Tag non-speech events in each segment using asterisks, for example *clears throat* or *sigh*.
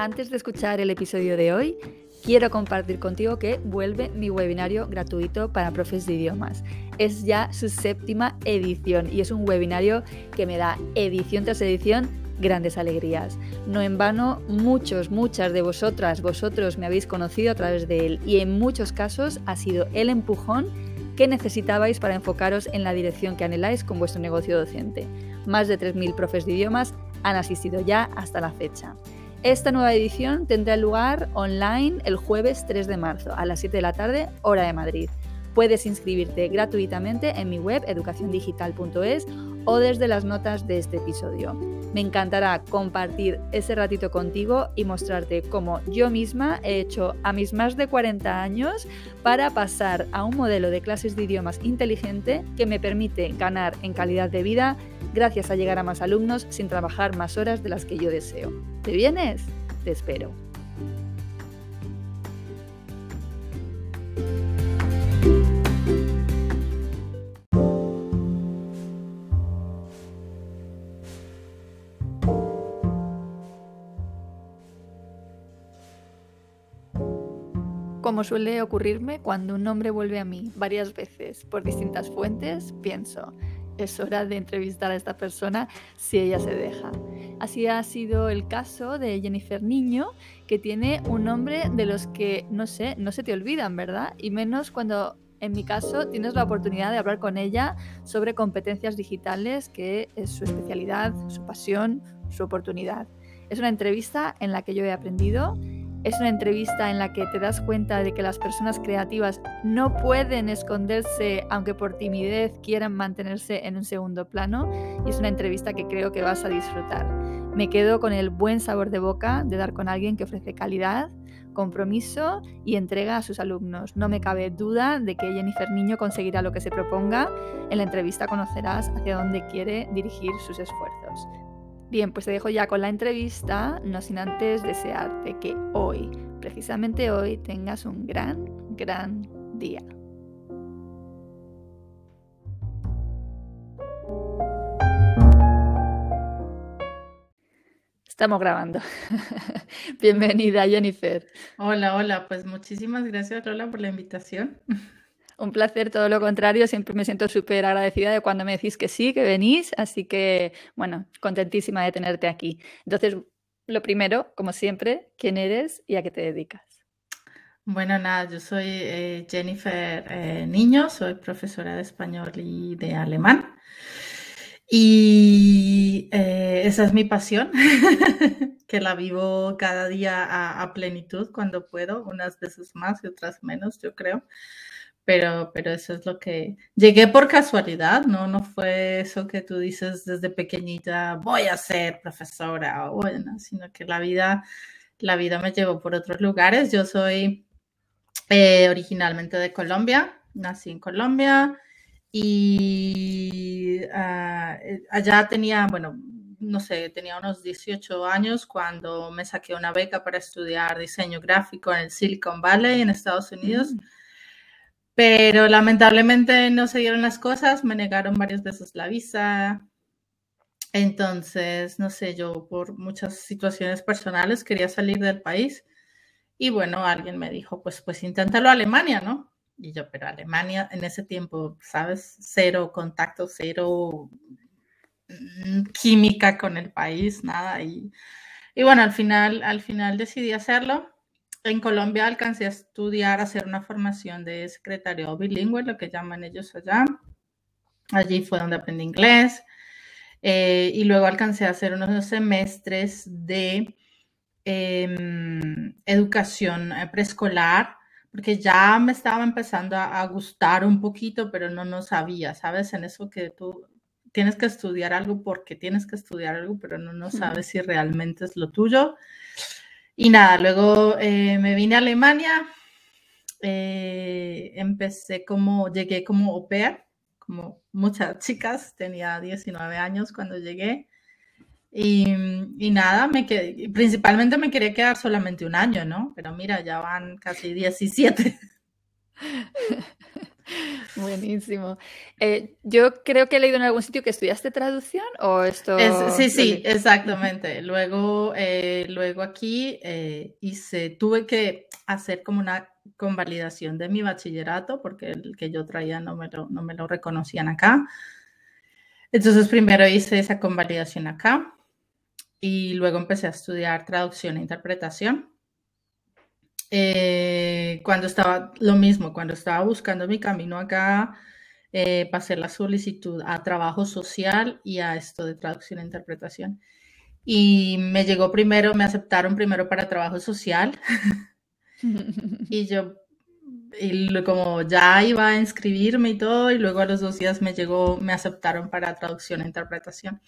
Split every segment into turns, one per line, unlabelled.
Antes de escuchar el episodio de hoy, quiero compartir contigo que vuelve mi webinario gratuito para profes de idiomas. Es ya su séptima edición y es un webinario que me da edición tras edición grandes alegrías. No en vano, muchos, muchas de vosotras, vosotros me habéis conocido a través de él y en muchos casos ha sido el empujón que necesitabais para enfocaros en la dirección que anheláis con vuestro negocio docente. Más de 3.000 profes de idiomas han asistido ya hasta la fecha. Esta nueva edición tendrá lugar online el jueves 3 de marzo a las 7 de la tarde, hora de Madrid. Puedes inscribirte gratuitamente en mi web educaciondigital.es o desde las notas de este episodio. Me encantará compartir ese ratito contigo y mostrarte cómo yo misma he hecho a mis más de 40 años para pasar a un modelo de clases de idiomas inteligente que me permite ganar en calidad de vida gracias a llegar a más alumnos sin trabajar más horas de las que yo deseo. ¿Te vienes? Te espero. Como suele ocurrirme cuando un nombre vuelve a mí varias veces por distintas fuentes, pienso, es hora de entrevistar a esta persona si ella se deja. Así ha sido el caso de Jennifer Niño, que tiene un nombre de los que, no sé, no se te olvidan, ¿verdad? Y menos cuando, en mi caso, tienes la oportunidad de hablar con ella sobre competencias digitales, que es su especialidad, su pasión, su oportunidad. Es una entrevista en la que yo he aprendido es una entrevista en la que te das cuenta de que las personas creativas no pueden esconderse aunque por timidez quieran mantenerse en un segundo plano y es una entrevista que creo que vas a disfrutar. Me quedo con el buen sabor de boca de dar con alguien que ofrece calidad, compromiso y entrega a sus alumnos. No me cabe duda de que Jennifer Niño conseguirá lo que se proponga. En la entrevista conocerás hacia dónde quiere dirigir sus esfuerzos. Bien, pues te dejo ya con la entrevista, no sin antes desearte que hoy, precisamente hoy, tengas un gran, gran día. Estamos grabando. *laughs* Bienvenida, Jennifer.
Hola, hola. Pues muchísimas gracias, Lola, por la invitación.
Un placer, todo lo contrario. Siempre me siento súper agradecida de cuando me decís que sí, que venís. Así que, bueno, contentísima de tenerte aquí. Entonces, lo primero, como siempre, ¿quién eres y a qué te dedicas?
Bueno, nada, yo soy eh, Jennifer eh, Niño, soy profesora de español y de alemán. Y eh, esa es mi pasión, *laughs* que la vivo cada día a, a, plenitud cuando puedo, unas veces más y otras menos, yo creo pero, pero eso es lo que llegué por casualidad, ¿no? No fue eso que tú dices desde pequeñita, voy a ser profesora, o bueno, sino que la vida, la vida me llevó por otros lugares. Yo soy eh, originalmente de Colombia, nací en Colombia y eh, allá tenía, bueno, no sé, tenía unos 18 años cuando me saqué una beca para estudiar diseño gráfico en el Silicon Valley en Estados Unidos. Mm. Pero lamentablemente no se dieron las cosas, me negaron varias veces la visa. Entonces, no sé, yo por muchas situaciones personales quería salir del país. Y bueno, alguien me dijo, pues, pues inténtalo Alemania, ¿no? Y yo, pero Alemania en ese tiempo, ¿sabes? Cero contacto, cero mm, química con el país, nada. Y, y bueno, al final, al final decidí hacerlo en Colombia alcancé a estudiar, a hacer una formación de secretario bilingüe, lo que llaman ellos allá. Allí fue donde aprendí inglés. Eh, y luego alcancé a hacer unos semestres de em, educación eh, preescolar, porque ya me estaba empezando a, gustar un poquito, pero no, no sabía, ¿sabes? En eso que tú tienes que estudiar algo porque tienes que estudiar algo, pero no, no sabes si realmente es lo tuyo. Y nada, luego eh, me vine a Alemania, eh, empecé como, llegué como au pair, como muchas chicas, tenía 19 años cuando llegué. Y, y, nada, me quedé, principalmente me quería quedar solamente un año, ¿no? Pero mira, ya van casi 17. *laughs*
Buenísimo. Eh, yo creo que he leído en algún sitio que estudiaste traducción o esto.
sí, sí, exactamente. Luego, eh, luego aquí eh, hice, tuve que hacer como una convalidación de mi bachillerato porque el que yo traía no me lo, no me lo reconocían acá. Entonces primero hice esa convalidación acá y luego empecé a estudiar traducción e interpretación. Eh, cuando estaba lo mismo, cuando estaba buscando mi camino acá, eh, pasé la solicitud a trabajo social y a esto de traducción e interpretación. Y me llegó primero, me aceptaron primero para trabajo social. *laughs* y yo, y como ya iba a inscribirme y todo, y luego a los dos días me llegó, me aceptaron para traducción e interpretación.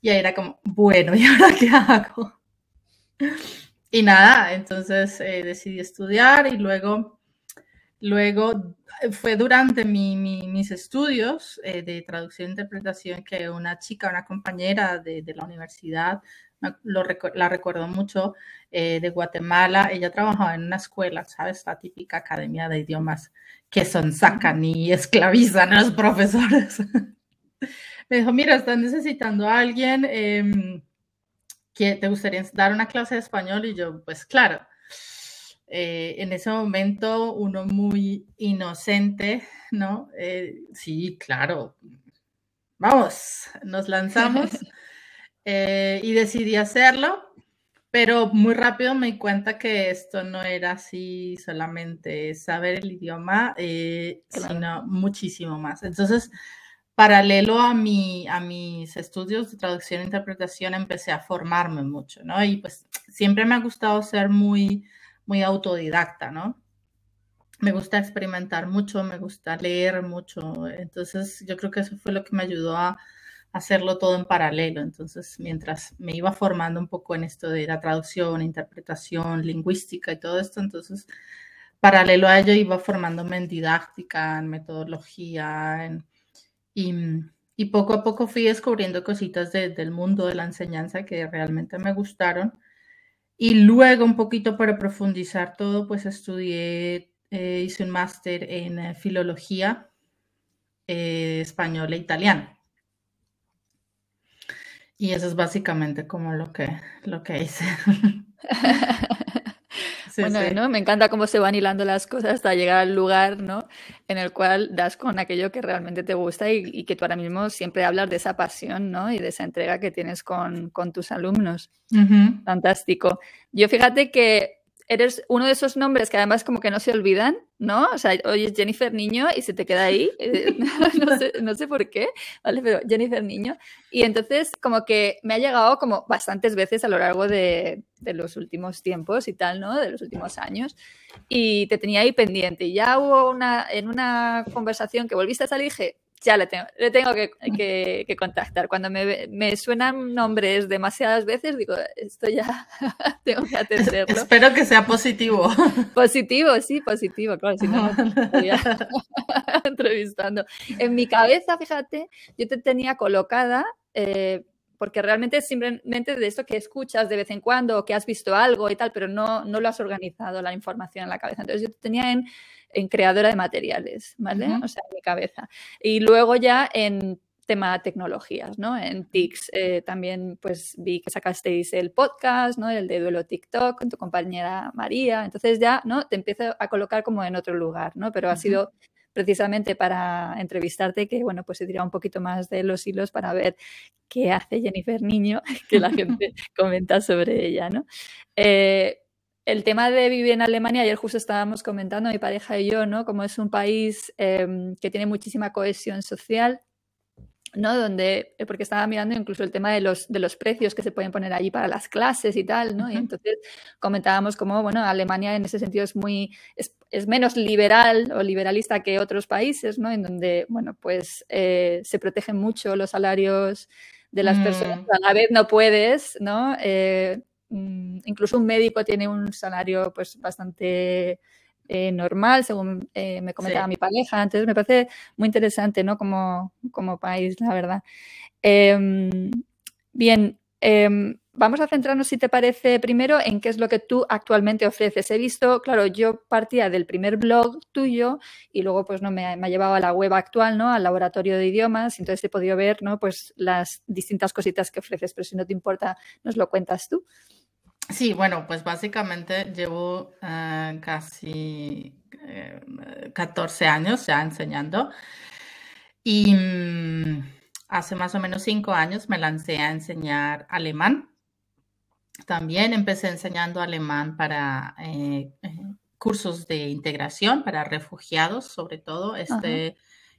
Y ahí era como, bueno, *laughs* ¿y ahora qué hago? Y nada, entonces eh, decidí estudiar y luego, luego eh, fue durante mis estudios eh, de traducción e interpretación que una chica, una compañera de, la universidad, la recuerdo mucho, de Guatemala, ella trabajaba en una escuela, ¿sabes? La típica academia de idiomas que son, sacan y esclavizan a los profesores. *laughs* Me dijo, mira, están necesitando a alguien em, ¿te gustaría dar una clase de español? Y yo, pues claro. Eh, en ese momento uno muy inocente, ¿no? Eh, sí, claro. Vamos, nos lanzamos *laughs* eh, y decidí hacerlo, pero muy rápido me di cuenta que esto no era así solamente saber el idioma, sino muchísimo más. Entonces, paralelo a, mi, a mis estudios de traducción e interpretación, empecé a formarme mucho, ¿no? Y pues siempre me ha gustado ser muy, muy autodidacta, ¿no? Me gusta experimentar mucho, me gusta leer mucho. Entonces, yo creo que eso fue lo que me ayudó a hacerlo todo en paralelo. Entonces, mientras me iba formando un poco en esto de la traducción, interpretación, lingüística y todo esto, entonces, paralelo a ello iba formándome en didáctica, en metodología, en y, poco a poco fui descubriendo cositas del mundo de la enseñanza que realmente me gustaron. Y luego, un poquito para profundizar todo, pues estudié, eh, hice un máster en eh, filología eh, española e italiana. Y eso es básicamente como lo que, lo que hice. *laughs*
bueno, ¿no? Me encanta cómo se van hilando las cosas hasta llegar al lugar, ¿no? En el cual das con aquello que realmente te gusta y, que tú ahora mismo siempre hablas de esa pasión, ¿no? Y de esa entrega que tienes con, tus alumnos. Fantástico. Yo fíjate que eres uno de esos nombres que además como que no se olvidan, ¿no? O sea, oyes Jennifer Niño y se te queda ahí, *laughs* eh, *laughs* no, sé, por qué, ¿vale? Pero Jennifer Niño. Y entonces como que me ha llegado como bastantes veces a lo largo de, de, los últimos tiempos y tal, ¿no? De los últimos años. Y te tenía ahí pendiente. Y ya hubo una, en una conversación que volviste a salir, dije, ya le tengo, le tengo que, contactar. Cuando me, suenan nombres demasiadas veces, digo, esto ya *laughs* tengo que atenderlo.
Espero que sea positivo.
Positivo, sí, positivo, claro, si no, *laughs* entrevistando. En mi cabeza, fíjate, yo te tenía colocada, eh, porque realmente es simplemente de esto que escuchas de vez en cuando, que has visto algo y tal, pero no, no lo has organizado la información en la cabeza. Entonces yo te tenía en en creadora de materiales, ¿vale? O sea, en mi cabeza. Y luego ya en tema tecnologías, ¿no? En TICS eh, también pues vi que sacasteis el podcast, ¿no? El de Duelo TikTok con tu compañera María. Entonces ya, ¿no? Te empiezo a colocar como en otro lugar, ¿no? Pero ha sido precisamente para entrevistarte que, bueno, pues se dirá un poquito más de los hilos para ver qué hace Jennifer Niño, *laughs* que la *laughs* gente comenta sobre ella, ¿no? Eh, el tema de vivir en Alemania, ayer justo estábamos comentando, mi pareja y yo, ¿no? Como es un país em, que tiene muchísima cohesión social, ¿no? Donde, eh, porque estaba mirando incluso el tema de los, de los precios que se pueden poner allí para las clases y tal, ¿no? Y entonces comentábamos cómo, bueno, Alemania en ese sentido es muy, es, menos liberal o liberalista que otros países, ¿no? En donde, bueno, pues eh, se protegen mucho los salarios de las personas, mm. a la vez no puedes, ¿no? Eh, incluso un médico tiene un salario pues bastante eh, normal, según eh, me comentaba mi pareja. Entonces me parece muy interesante, ¿no? Como, como país, la verdad. Em, bien, em, vamos a centrarnos, si te parece, primero en qué es lo que tú actualmente ofreces. He visto, claro, yo partía del primer blog tuyo y luego pues no me, me ha llevado a la web actual, ¿no? Al laboratorio de idiomas, entonces he podido ver, ¿no? Pues las distintas cositas que ofreces, pero si no te importa, nos lo cuentas tú.
Sí, bueno, pues básicamente llevo eh, casi 14 eh, años ya enseñando y mm, hace más o menos 5 años me lancé a enseñar alemán. También empecé enseñando alemán para eh, cursos de integración para refugiados, sobre todo. Este,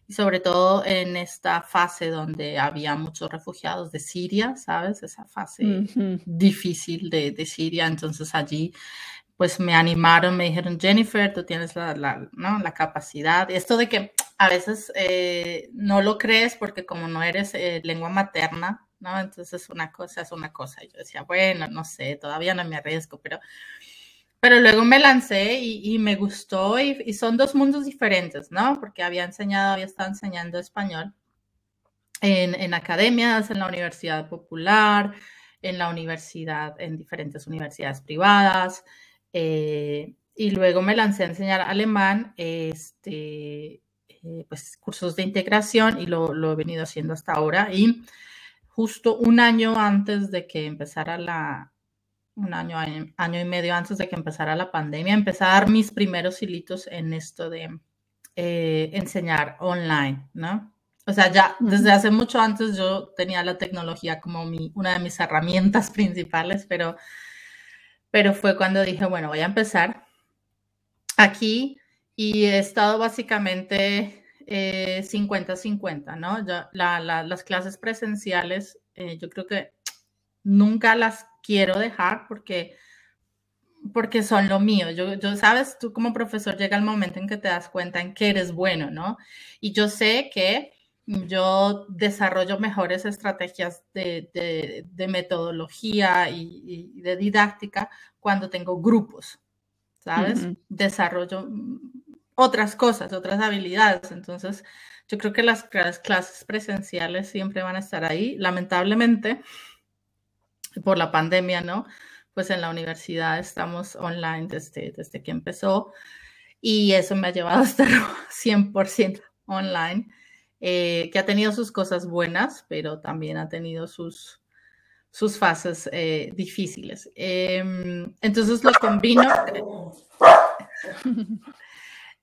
y sobre todo en esta fase donde había muchos refugiados de Siria, ¿sabes? Esa fase difícil de, de, Siria. Entonces allí pues me animaron, me dijeron, Jennifer, tú tienes la, la, ¿no? la capacidad. Esto de que a veces eh, no lo crees porque como no eres eh, lengua materna, ¿no? Entonces una cosa es una cosa. Y yo decía, bueno, no sé, todavía no me arriesgo, pero pero luego me lancé y, me gustó y, son dos mundos diferentes, ¿no? Porque había enseñado, había estado enseñando español en, academias, en la Universidad Popular, en la universidad, en diferentes universidades privadas. Eh, y luego me lancé a enseñar alemán, este, eh, pues cursos de integración y lo, lo he venido haciendo hasta ahora. Y justo un año antes de que empezara la, un año, año, y medio antes de que empezara la pandemia, empecé a dar mis primeros hilitos en esto de eh, enseñar online, ¿no? O sea, ya desde hace mucho antes yo tenía la tecnología como mi, una de mis herramientas *laughs* principales, pero, pero fue cuando dije, bueno, voy a empezar aquí y he estado básicamente 50-50, eh, ¿no? las clases presenciales, eh, yo creo que nunca las quiero dejar porque, porque son lo mío. Yo, yo, sabes, tú como profesor llega el momento en que te das cuenta en que eres bueno, ¿no? Y yo sé que yo desarrollo mejores estrategias de, de, metodología y, de didáctica cuando tengo grupos, ¿sabes? Desarrollo otras cosas, otras habilidades. Entonces, yo creo que las clases presenciales siempre van a estar ahí. Lamentablemente, por la pandemia, ¿no? Pues en la universidad estamos online desde, desde que empezó y eso me ha llevado a estar *laughs* 100% online, eh, que ha tenido sus cosas buenas, pero también ha tenido sus, sus fases eh, difíciles. Em, entonces lo combino. *laughs*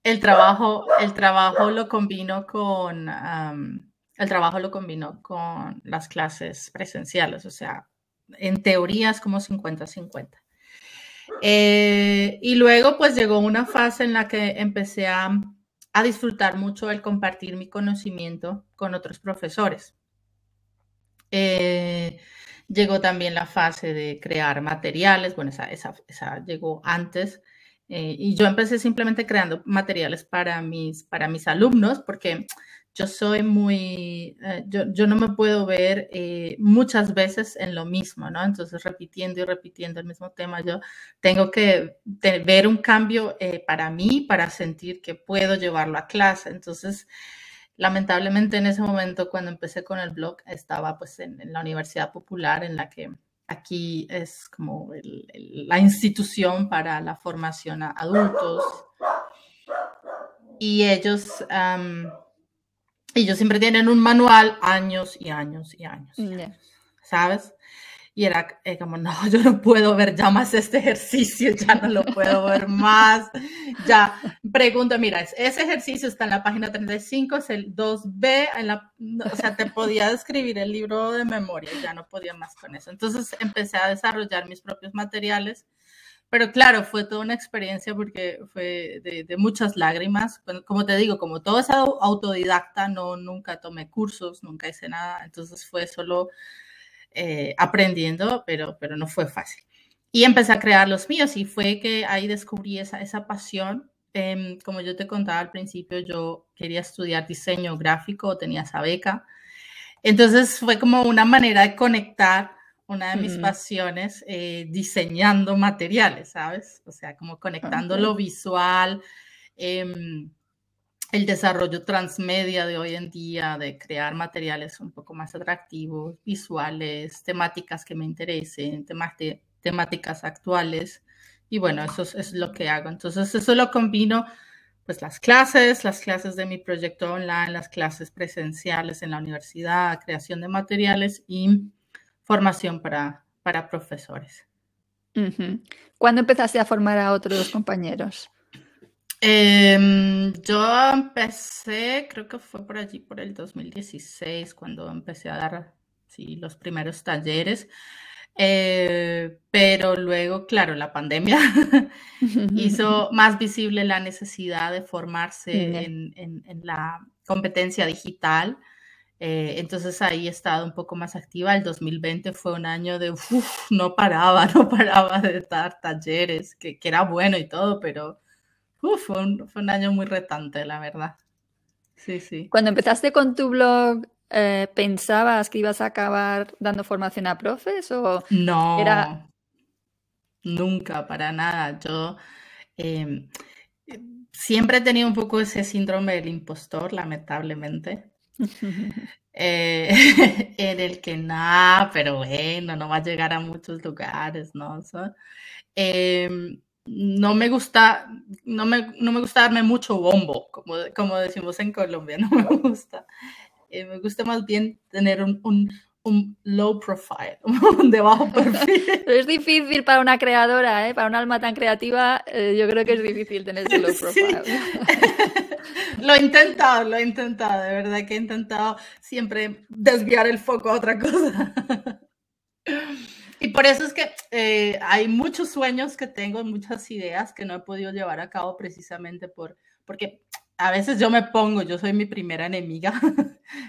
El trabajo, el trabajo lo combino con el trabajo lo combino con las clases presenciales, o sea, en teoría es como 50-50. Eh, y luego pues llegó una fase en la que empecé a, disfrutar mucho el compartir mi conocimiento con otros profesores. Eh, llegó también la fase de crear materiales, bueno, esa, esa, llegó antes. Eh, y yo empecé simplemente creando materiales para mis, para mis alumnos, porque yo soy muy, eh, yo, no me puedo ver eh, muchas veces en lo mismo, ¿no? Entonces, repitiendo y repitiendo el mismo tema, yo tengo que ver un cambio eh, para mí, para sentir que puedo llevarlo a clase. Entonces, lamentablemente en ese momento, cuando empecé con el blog, estaba pues en, la Universidad Popular, en la que aquí es como la institución para la formación a adultos. Y ellos... Ellos siempre tienen un manual años y años y años, ¿sabes? Y era eh, como, no, *laughs* yo no puedo ver ya más este ejercicio, ya no lo puedo ver más. Ya, pregunta, mira, ese ejercicio está en la página 35, es el 2B, en la, o sea, te podía escribir el libro de memoria, ya no podía más con eso. Entonces empecé a desarrollar mis propios materiales pero claro, fue toda una experiencia porque fue de, muchas lágrimas. Como te digo, como todo es autodidacta, no, nunca tomé cursos, nunca hice nada, entonces fue solo eh, aprendiendo, pero, pero no fue fácil. Y empecé a crear los míos y fue que ahí descubrí esa, esa pasión. Em, como yo te contaba al principio, yo quería estudiar diseño gráfico, tenía esa beca. Entonces fue como una manera de conectar una de mis pasiones eh, diseñando materiales, ¿sabes? O sea, como conectando lo visual, em, el desarrollo transmedia de hoy en día, de crear materiales un poco más atractivos, visuales, temáticas que me interesen, temáticas actuales. Y bueno, eso es, lo que hago. Entonces, eso lo combino, pues las clases, las clases de mi proyecto online, las clases presenciales en la universidad, creación de materiales y formación para, para profesores.
¿Cuándo empezaste a formar a otros compañeros?
Em, yo empecé, creo que fue por allí, por el 2016, cuando empecé a dar sí, los primeros talleres. Eh, pero luego, claro, la pandemia *laughs* *laughs* hizo más visible la necesidad de formarse en, en la competencia digital. Eh, entonces ahí he estado un poco más activa. El 2020 fue un año de, uff, no paraba, *laughs* no paraba de dar talleres, que, que era bueno y todo, pero uf, fue, un, fue, un, año muy retante, la verdad. Sí, sí.
Cuando empezaste con tu blog, eh, ¿pensabas que ibas a acabar dando formación a profes o
no? Era... Nunca, para nada. Yo eh, siempre he tenido un poco ese síndrome del impostor, lamentablemente. *laughs* Eh, *laughs* en el que nada, pero bueno, no va a llegar a muchos lugares, ¿no? Em, no me gusta, no me, no me gusta darme mucho bombo, como, como decimos en Colombia, *laughs* no me gusta. Eh, me gusta más bien tener un, un low profile, *laughs* un de bajo perfil. *laughs*
es difícil para una creadora, ¿eh? para un alma tan creativa, eh, yo creo que es difícil tener ese low profile. *laughs*
lo he intentado, lo he intentado, de verdad que he intentado siempre desviar el foco a otra cosa. y por eso es que eh, hay muchos sueños que tengo, muchas ideas que no he podido llevar a cabo precisamente por, porque a veces yo me pongo, yo soy mi primera enemiga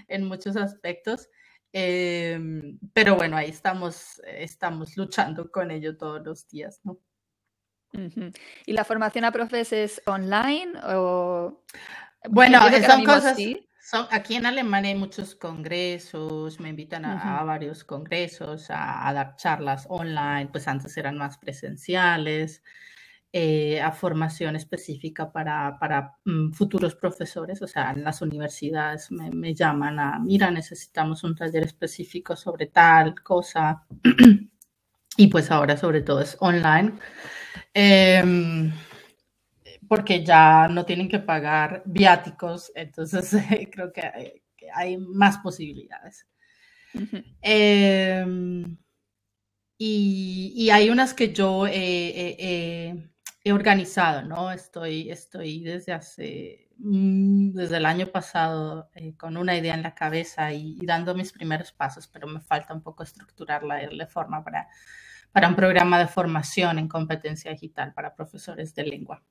en muchos aspectos. Em, pero bueno, ahí estamos, estamos luchando con ello todos los días, ¿no?
¿Y la formación a profes es online o...?
Bueno, son cosas... Son, aquí en Alemania hay muchos congresos, me invitan a, varios congresos, a, dar charlas online, pues antes eran más presenciales. Eh, a formación específica para, para mm, futuros profesores, o sea, en las universidades me, llaman a, mira, necesitamos un taller específico sobre tal cosa, *clears throat* y pues ahora sobre todo es online, em, porque ya no tienen que pagar viáticos, entonces *laughs* creo que hay, más posibilidades. Em, y, hay unas que yo he organizado, ¿no? Estoy, estoy desde hace, mm, desde el año pasado eh, con una idea en la cabeza y, dando mis primeros pasos, pero me falta un poco estructurarla y darle forma para, para un programa de formación en competencia digital para profesores de lengua.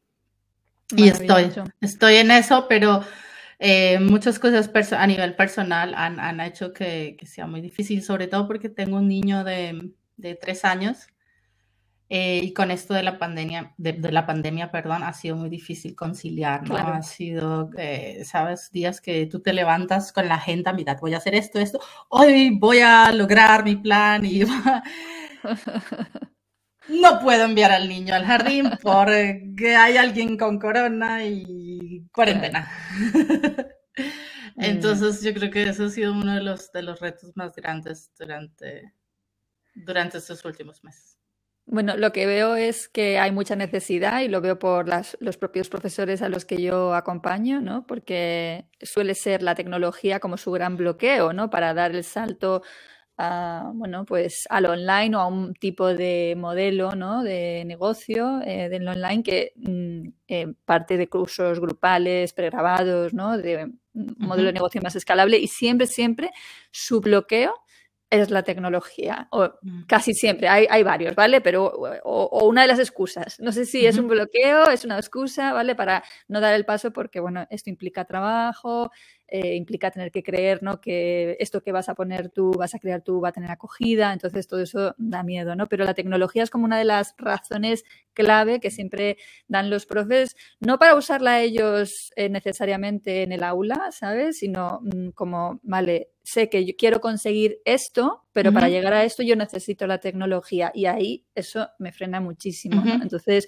Y estoy, estoy en eso, pero eh, muchas cosas a nivel personal han, han hecho que, que, sea muy difícil, sobre todo porque tengo un niño de, de tres años eh, y con esto de la pandemia, de, la pandemia, perdón, ha sido muy difícil conciliar, ¿no? Ha sido, eh, sabes, días que tú te levantas con la agenda, mira, voy a hacer esto, esto, hoy voy a lograr mi plan y *laughs* no puedo enviar al niño al jardín porque hay alguien con corona y cuarentena. *laughs* Entonces yo creo que eso ha sido uno de los, de los retos más grandes durante, durante estos últimos meses.
Bueno, lo que veo es que hay mucha necesidad y lo veo por los propios profesores a los que yo acompaño, ¿no? Porque suele ser la tecnología como su gran bloqueo, ¿no? Para dar el salto a, bueno, pues al online o a un tipo de modelo, ¿no? De negocio eh, del online que mm, eh, parte de cursos grupales, pregrabados, ¿no? De un modelo de negocio más escalable y siempre, siempre su bloqueo es la tecnología, o mm. casi siempre, hay, hay varios, ¿vale? Pero, o, una de las excusas. No sé si es un bloqueo, es una excusa, ¿vale? Para no dar el paso porque, bueno, esto implica trabajo, eh, implica tener que creer, ¿no? Que esto que vas a poner tú, vas a crear tú, va a tener acogida, entonces todo eso da miedo, ¿no? Pero la tecnología es como una de las razones clave que siempre dan los profes, no para usarla ellos eh, necesariamente en el aula, ¿sabes? Sino mm, como, vale, sé que yo quiero conseguir esto, pero para llegar a esto yo necesito la tecnología y ahí eso me frena muchísimo. Entonces,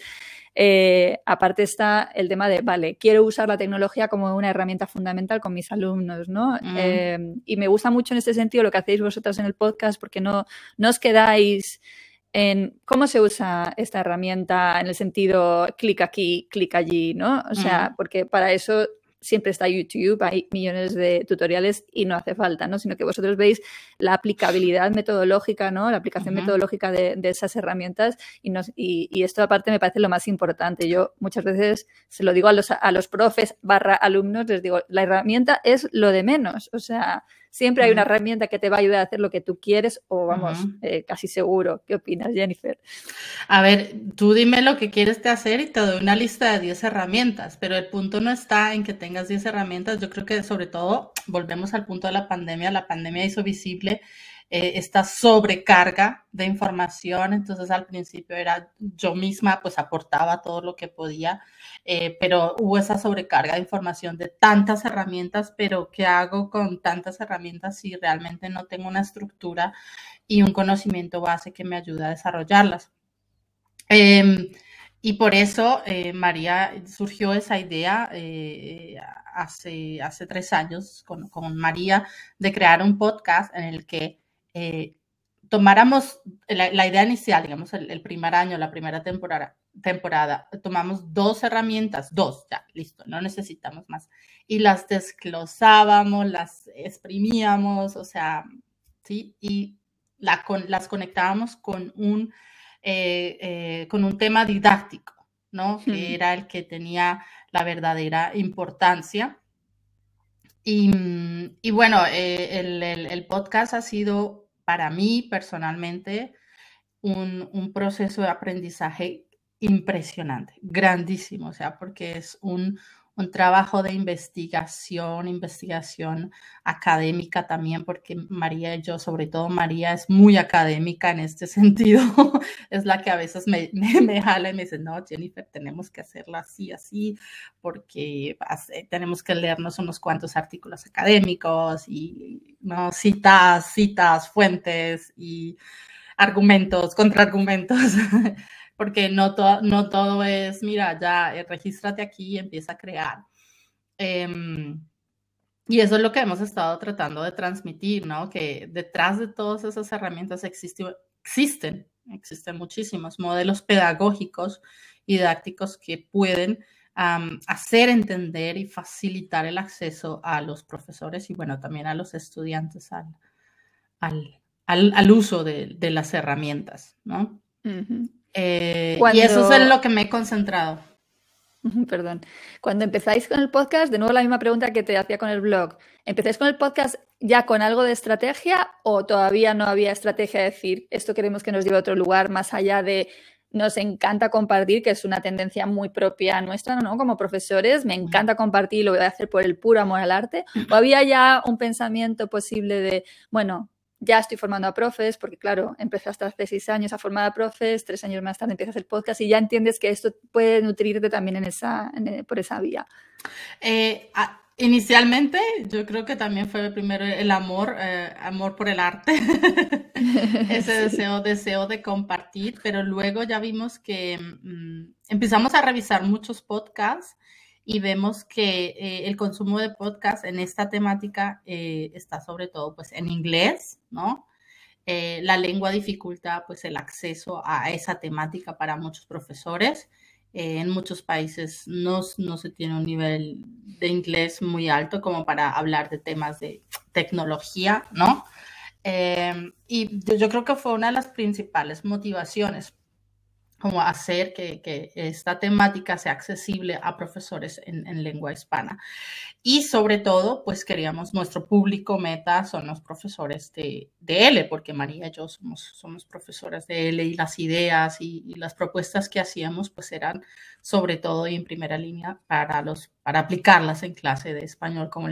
eh, aparte está el tema de, vale, quiero usar la tecnología como una herramienta fundamental con mis alumnos, ¿no? Mm. Eh, y me gusta mucho en este sentido lo que hacéis vosotras en el podcast porque no, no os quedáis en cómo se usa esta herramienta en el sentido clic aquí, clic allí, ¿no? O sea, porque para eso siempre está YouTube, hay millones de tutoriales y no hace falta, ¿no? Sino que vosotros veis la aplicabilidad metodológica, ¿no? La aplicación metodológica de, esas herramientas y, nos, y, esto aparte me parece lo más importante. Yo muchas veces se lo digo a los, a los profes barra alumnos, les digo, la herramienta es lo de menos, o sea, Siempre hay una herramienta que te va a ayudar a hacer lo que tú quieres o vamos, eh, casi seguro. ¿Qué opinas, Jennifer?
A ver, tú dime lo que quieres te hacer y te doy una lista de 10 herramientas, pero el punto no está en que tengas 10 herramientas. Yo creo que sobre todo, volvemos al punto de la pandemia, la pandemia hizo visible eh, esta sobrecarga de información. Entonces al principio era yo misma, pues aportaba todo lo que podía, eh, pero hubo esa sobrecarga de información de tantas herramientas, pero ¿qué hago con tantas herramientas si realmente no tengo una estructura y un conocimiento base que me ayude a desarrollarlas? Em, y por eso, eh, María, surgió esa idea hace, hace tres años con, con, María de crear un podcast en el que eh, tomáramos la, idea inicial, digamos, el, primer año, la primera temporada, temporada, tomamos dos herramientas, dos, ya, listo, no necesitamos más. Y las desglosábamos, las exprimíamos, o sea, ¿sí? Y la, las conectábamos con un, eh, eh, con un tema didáctico, ¿no? Que era el que tenía la verdadera importancia. Y, y bueno, el, el podcast ha sido para mí personalmente un, proceso de aprendizaje impresionante, grandísimo, o sea, porque es un, un trabajo de investigación, investigación académica también, porque María y yo, sobre todo María, es muy académica en este *laughs* sentido. es la que a veces *laughs* me, me, jala y me dice, no, Jennifer, tenemos que hacerlo así, así, porque tenemos que leernos unos cuantos artículos académicos y ¿no? citas, citas, fuentes y argumentos, contraargumentos. *laughs* porque no, no todo es, mira, ya eh, regístrate aquí y empieza a crear. Em, y eso es lo que hemos estado tratando de transmitir, ¿no? Que detrás de todas esas herramientas existen, existen muchísimos modelos pedagógicos y didácticos que pueden hacer entender y facilitar el acceso a los profesores y, bueno, también a los estudiantes al, al, al, uso de, de, las herramientas, ¿no? Eh, y eso es en lo que me he concentrado. *laughs*
Perdón. Cuando empezáis con el podcast, de nuevo la misma pregunta que te hacía con el blog. ¿Empezáis con el podcast ya con algo de estrategia o todavía no había estrategia de decir esto queremos que nos lleve a otro lugar más allá de nos encanta compartir, que es una tendencia muy propia nuestra, ¿no? Como profesores, me encanta compartir, lo voy a hacer por el puro amor al arte. ¿O había ya un pensamiento posible de, bueno, ya estoy formando a profes, porque claro, empezaste hace seis años a formar a profes, tres años más tarde empiezas el podcast y ya entiendes que esto puede nutrirte también en esa, por esa vía.
Eh, inicialmente, yo creo que también fue primero el amor, eh, amor por el arte, *laughs* ese deseo, deseo de compartir, pero luego ya vimos que mm, empezamos a revisar muchos podcasts y vemos que eh, el consumo de podcast en esta temática eh, está sobre todo pues en inglés, ¿no? Eh, la lengua dificulta pues el acceso a esa temática para muchos profesores. En muchos países no, no, se tiene un nivel de inglés muy alto como para hablar de temas de tecnología, ¿no? y yo creo que fue una de las principales motivaciones como hacer que, esta temática sea accesible a profesores en, lengua hispana. Y sobre todo, pues queríamos, nuestro público meta son los profesores de, de L, porque María y yo somos, somos profesoras de L y las ideas y, y, las propuestas que hacíamos pues eran sobre todo y en primera línea para, los, para aplicarlas en clase de español como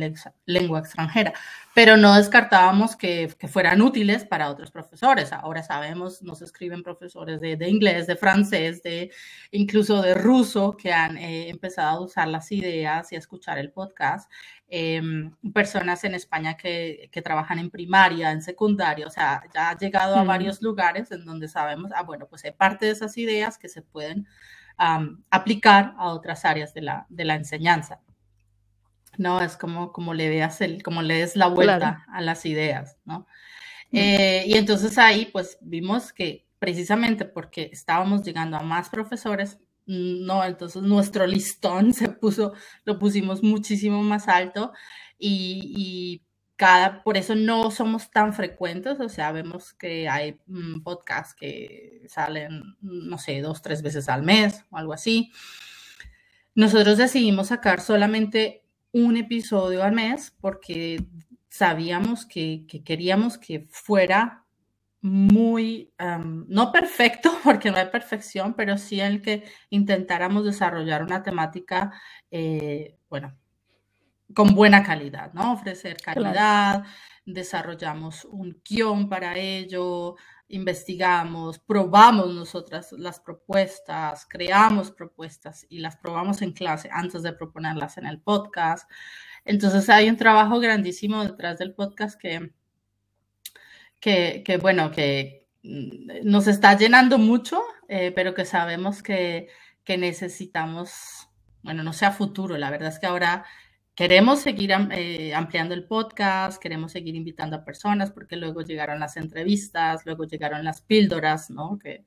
lengua extranjera. Pero no descartábamos que, que, fueran útiles para otros profesores. Ahora sabemos, nos escriben profesores de, de inglés, de francés, de incluso de ruso, que han eh, empezado a usar las ideas y a escuchar el podcast. Em, personas en España que, que, trabajan en primaria, en secundaria, o sea, ya ha llegado a varios lugares en donde sabemos, ah, bueno, pues hay parte de esas ideas que se pueden aplicar a otras áreas de la, de la enseñanza. ¿no? Es como, como le veas el, como le des la vuelta a las ideas, ¿no? Mm. Eh, y entonces ahí pues vimos que precisamente porque estábamos llegando a más profesores, no, entonces nuestro listón *laughs* se puso, lo pusimos muchísimo más alto y, por eso no somos tan frecuentes, o sea, vemos que hay mm, podcasts que salen, no sé, dos, tres veces al mes o algo así. Nosotros decidimos sacar solamente un episodio al mes porque sabíamos que, queríamos que fuera muy, no perfecto, *laughs* porque no hay perfección, pero sí el que intentáramos desarrollar una temática, eh, bueno, con buena calidad, ¿no? Ofrecer calidad, desarrollamos un guion para ello, investigamos, probamos nosotras las propuestas, creamos propuestas y las probamos en clase antes de proponerlas en el podcast. Entonces hay un trabajo grandísimo detrás del podcast que, que, bueno, que mm, nos está llenando mucho, eh, pero que sabemos que, que necesitamos, bueno, no sea futuro, la verdad es que ahora queremos seguir eh, ampliando el podcast, queremos seguir invitando a personas, porque luego llegaron las entrevistas, luego llegaron las píldoras, ¿no? Que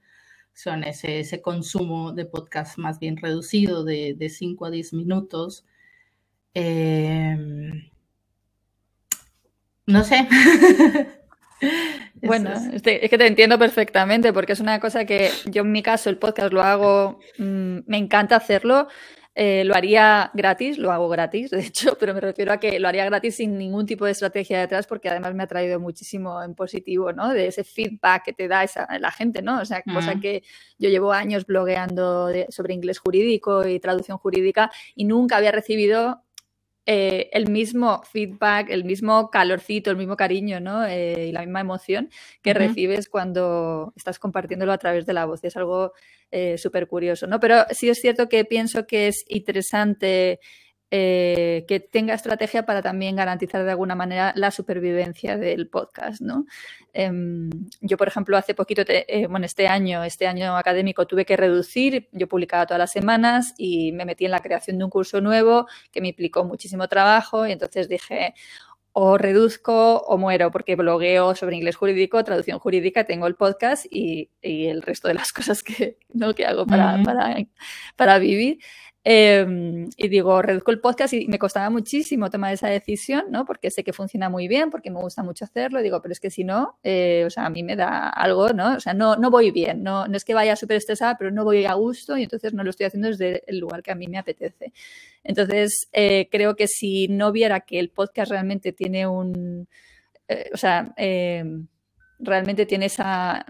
son ese, ese consumo de podcast más bien reducido de, de 5 a 10 minutos. Em, no sé. *laughs*
Bueno, es que te entiendo perfectamente porque es una cosa que yo en mi caso el podcast lo hago, mm, me encanta hacerlo, eh, lo haría gratis, lo hago gratis, de hecho, pero me refiero a que lo haría gratis sin ningún tipo de estrategia detrás, porque además me ha traído muchísimo en positivo, ¿no? De ese feedback que te da esa, la gente, ¿no? O sea, cosa mm. que yo llevo años blogueando sobre inglés jurídico y traducción jurídica y nunca había recibido eh, el mismo feedback, el mismo calorcito, el mismo cariño, ¿no? Eh, y la misma emoción que recibes cuando estás compartiéndolo a través de la voz. Es algo eh, súper curioso, ¿no? Pero sí es cierto que pienso que es interesante eh, que tenga estrategia para también garantizar de alguna manera la supervivencia del podcast, ¿no? Em, yo, por ejemplo, hace poquito, eh, bueno, este año, este año académico tuve que reducir, yo publicaba todas las semanas y me metí en la creación de un curso nuevo que me implicó muchísimo trabajo y entonces dije, o reduzco o muero, porque blogueo sobre inglés jurídico, traducción jurídica, tengo el podcast y, el resto de las *laughs* cosas que, ¿no? que hago para, para, para, vivir. Em, y digo, reduzco el podcast y me costaba muchísimo tomar esa decisión, ¿no? Porque sé que funciona muy bien, porque me gusta mucho hacerlo. Digo, pero es que si no, eh, o sea, a mí me da algo, ¿no? O sea, no, no voy bien, no, no es que vaya súper estresada, pero no voy a gusto y entonces no lo estoy haciendo desde el lugar que a mí me apetece. Entonces, eh, creo que si no viera que el podcast realmente tiene un, eh, o sea, realmente tiene esa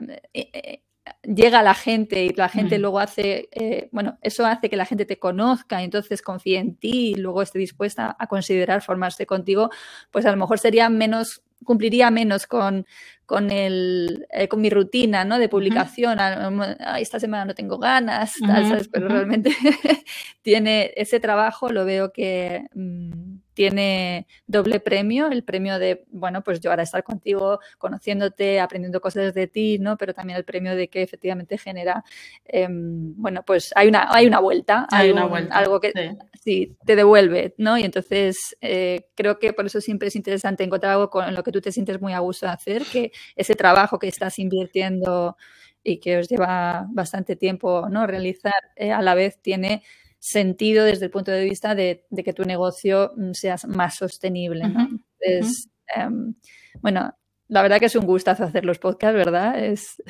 llega a la gente y la gente luego hace, eh, bueno, eso hace que la gente te conozca y entonces confíe en ti y luego esté dispuesta a considerar formarse contigo, pues a lo mejor sería menos, cumpliría menos con, con, el, eh, con mi rutina ¿no? de publicación. esta semana no tengo ganas, pero realmente *laughs* tiene ese trabajo, lo veo que... Mm, tiene doble premio, el premio de, bueno, pues yo ahora estar contigo, conociéndote, aprendiendo cosas de ti, ¿no? Pero también el premio de que efectivamente genera, em, bueno, pues hay una, hay una vuelta, hay una vuelta, algo que sí. te devuelve, ¿no? Y entonces eh, creo que por eso siempre es interesante encontrar algo con lo que tú te sientes muy a gusto de hacer, que ese trabajo que estás invirtiendo y que os lleva bastante tiempo, ¿no? Realizar, eh, a la vez tiene sentido desde el punto de vista de, que tu negocio mm, sea más sostenible. Entonces, em, bueno, la verdad que es un gustazo hacer los podcasts, ¿verdad? Es...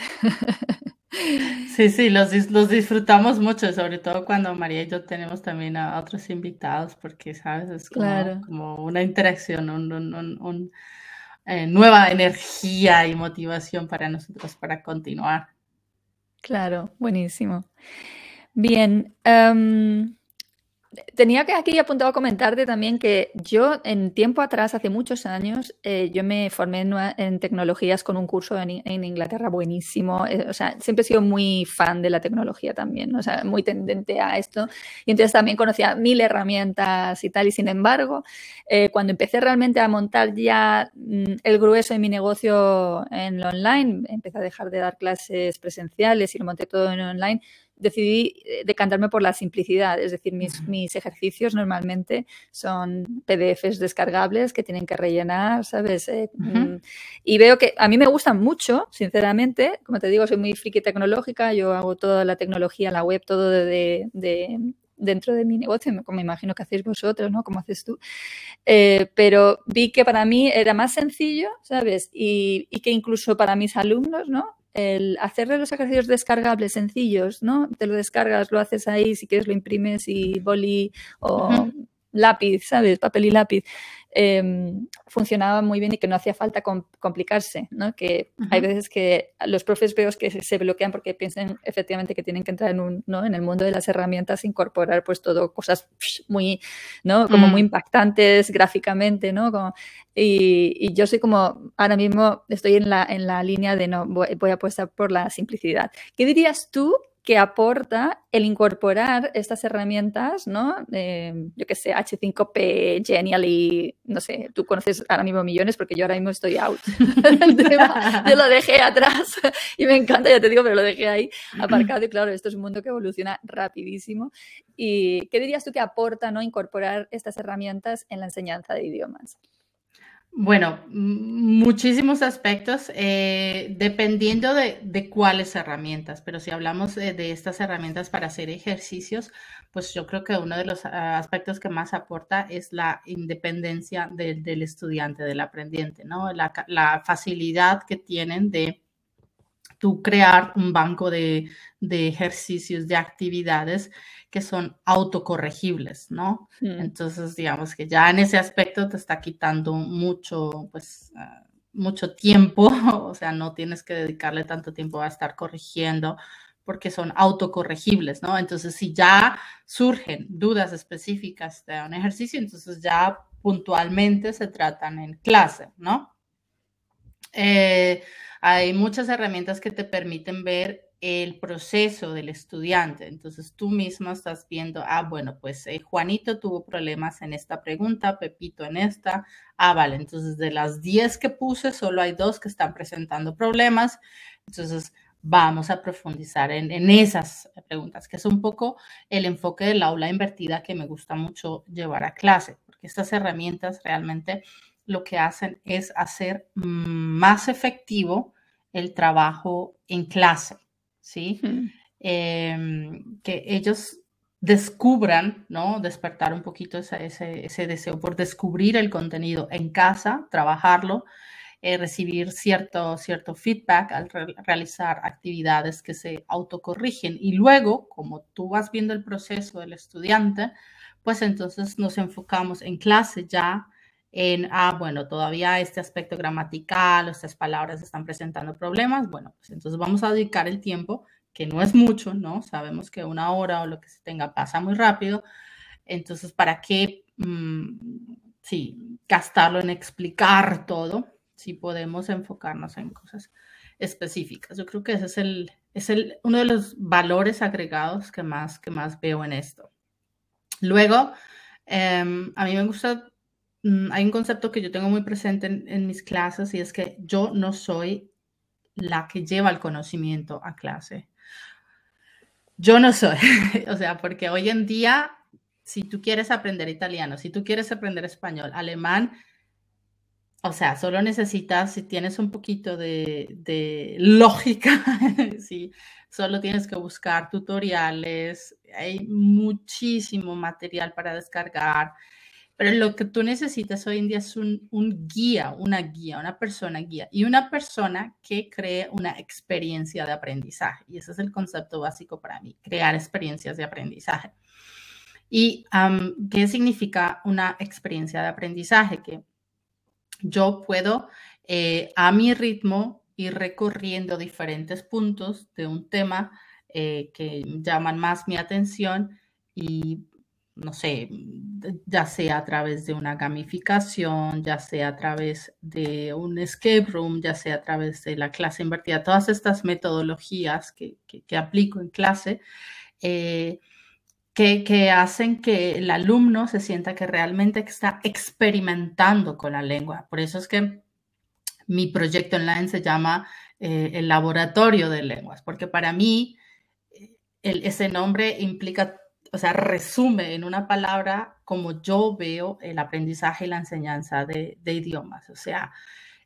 Sí, sí, los, los disfrutamos mucho, sobre todo cuando María y yo tenemos también a otros invitados, porque, ¿sabes? Es como, una interacción, un, eh, nueva energía y motivación para nosotros para continuar.
Claro, buenísimo. Bien, em, Tenía que aquí apuntado a comentarte también que yo en tiempo atrás, hace muchos años, eh, yo me formé en, tecnologías con un curso en, Inglaterra buenísimo. Eh, o sea, siempre he sido muy fan de la tecnología también, o sea, muy tendente a esto. Y entonces también conocía mil herramientas y tal. Y sin embargo, eh, cuando empecé realmente a montar ya mm, el grueso de mi negocio en lo online, empecé a dejar de dar clases presenciales y lo monté todo en online decidí eh, decantarme por la simplicidad, es decir, mis, mis, ejercicios normalmente son PDFs descargables que tienen que rellenar, ¿sabes? Eh, mm, y veo que a mí me gustan mucho, sinceramente, como te digo, soy muy friki tecnológica, yo hago toda la tecnología, la web, todo de, de dentro de mi negocio, como me imagino que hacéis vosotros, ¿no? Como haces tú. Eh, pero vi que para mí era más sencillo, ¿sabes? Y, y, que incluso para mis alumnos, ¿no? El hacerle los ejercicios descargables sencillos, ¿no? Te lo descargas, lo haces ahí, si quieres lo imprimes y boli o lápiz, ¿sabes? Papel y lápiz. Em, funcionaba muy bien y que no hacía falta complicarse, ¿no? Que hay veces que los profes veo que se bloquean porque piensan efectivamente que tienen que entrar en, un, ¿no? en el mundo de las herramientas, incorporar pues todo, cosas muy, ¿no? Como muy mm. impactantes gráficamente, ¿no? y, yo soy como, ahora mismo estoy en la, en la línea de no, voy, voy a apostar por la simplicidad. ¿Qué dirías tú que aporta el incorporar estas herramientas, ¿no? yo qué sé, H5P, Genially, no sé, tú conoces ahora mismo millones porque yo ahora mismo estoy out *laughs* Yo lo dejé atrás y me encanta, ya te digo, pero lo dejé ahí aparcado y claro, esto es un mundo que evoluciona rapidísimo. ¿Y qué dirías tú que aporta, ¿no? Incorporar estas herramientas en la enseñanza de idiomas?
Bueno, muchísimos aspectos, eh, dependiendo de, cuáles herramientas, pero si hablamos de, estas herramientas para hacer ejercicios, pues yo creo que uno de los ah, aspectos que más aporta es la independencia del estudiante, del aprendiente, ¿no? La, la facilidad que tienen de tú crear un banco de, de ejercicios, de actividades que son autocorregibles, ¿no? Mm. Entonces, digamos que ya en ese aspecto te está quitando mucho, pues, ah, mucho tiempo, *laughs* o sea, no tienes que dedicarle tanto tiempo a estar corrigiendo porque son autocorregibles, ¿no? Entonces, si ya surgen dudas específicas de un ejercicio, entonces ya puntualmente se tratan en clase, ¿no? Eh, hay muchas herramientas que te permiten ver el proceso del estudiante. Entonces tú mismo estás viendo, ah, bueno, pues eh, Juanito tuvo problemas en esta pregunta, Pepito en esta. Ah, vale, entonces de las 10 que puse, solo hay dos que están presentando problemas. Entonces vamos a profundizar en, en esas preguntas, que es un poco el enfoque del aula invertida que me gusta mucho llevar a clase, porque estas herramientas realmente lo que hacen es hacer más efectivo el trabajo en clase. ¿sí? Em, que ellos descubran, ¿no? Despertar un poquito ese, deseo por descubrir el contenido en casa, trabajarlo, eh, recibir cierto, cierto feedback al realizar actividades que se autocorrigen. Y luego, como tú vas viendo el proceso del estudiante, pues entonces nos enfocamos en clase ya en, ah, bueno, todavía este aspecto gramatical, estas palabras están presentando problemas, bueno, pues entonces vamos a dedicar el tiempo, que no es mucho, ¿no? Sabemos que una hora o lo que se tenga pasa muy rápido, entonces, ¿para qué, mm, sí, gastarlo en explicar todo si podemos enfocarnos en cosas específicas? Yo creo que ese es el, es el, uno de los valores agregados que más, que más veo en esto. Luego, em, a mí me gusta Mm, hay un concepto que yo tengo muy presente en, mis clases y es que yo no soy la que lleva el conocimiento a clase. Yo no soy, *laughs* o sea, porque hoy en día, si tú quieres aprender italiano, si tú quieres aprender español, alemán, o sea, solo necesitas, si tienes un poquito de, lógica, *laughs* sí, solo tienes que buscar tutoriales, hay muchísimo material para descargar Pero lo que tú necesitas hoy en día es un, guía, una guía, una persona guía y una persona que cree una experiencia de aprendizaje. Y ese es el concepto básico para mí, crear experiencias de aprendizaje. ¿Y qué significa una experiencia de aprendizaje? Que yo puedo eh, a mi ritmo ir recorriendo diferentes puntos de un tema eh, que llaman más mi atención y no sé, ya sea a través de una gamificación, ya sea a través de un escape room, ya sea a través de la clase invertida, todas estas metodologías que, aplico en clase, eh, que, hacen que el alumno se sienta que realmente está experimentando con la lengua. Por eso es que mi proyecto online se llama eh, el laboratorio de lenguas, porque para mí ese nombre implica, o sea, resume en una palabra como yo veo el aprendizaje y la enseñanza de, idiomas. O sea,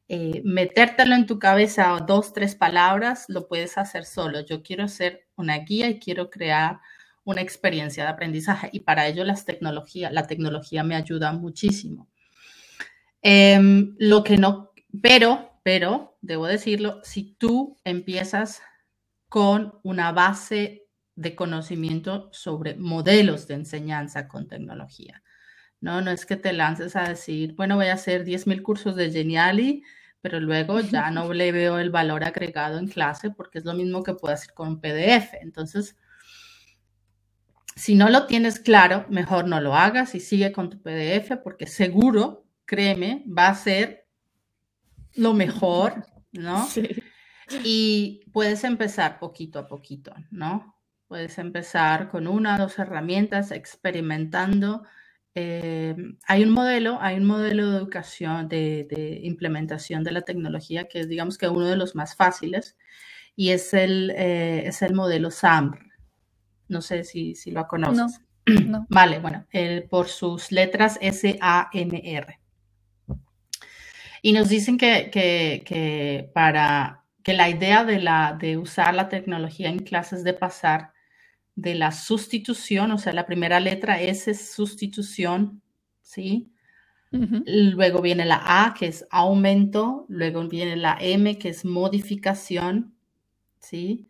eh, metértelo en tu cabeza dos, tres palabras, lo puedes hacer solo. Yo quiero ser una guía y quiero crear una experiencia de aprendizaje y para ello las tecnologías, la tecnología me ayuda muchísimo. Em, lo que no, pero, pero, debo decirlo, si tú empiezas con una base de conocimiento sobre modelos de enseñanza con tecnología, ¿no? No es que te lances a decir, bueno, voy a hacer 10.000 cursos de Geniali, pero luego ya no *laughs* le veo el valor agregado en clase porque es lo mismo que puedo hacer con un PDF. Entonces, si no lo tienes claro, mejor no lo hagas y sigue con tu PDF porque seguro, créeme, va a ser lo mejor, ¿no? *laughs* Sí. Y puedes empezar poquito a poquito, ¿no? Puedes empezar con una o dos herramientas, experimentando. Eh, hay un modelo, hay un modelo de educación, de, implementación de la tecnología que es, digamos que uno de los más fáciles y es el, eh, es el modelo SAMR, no sé si, si lo conoces. No, *clears throat* Vale, bueno, por sus letras S-A-M-R. Y nos dicen que, para que la idea de, la, de usar la tecnología en clases de pasar de la sustitución, o sea, la primera letra S es sustitución, ¿sí? Luego viene la A, que es aumento, luego viene la M, que es modificación, ¿sí?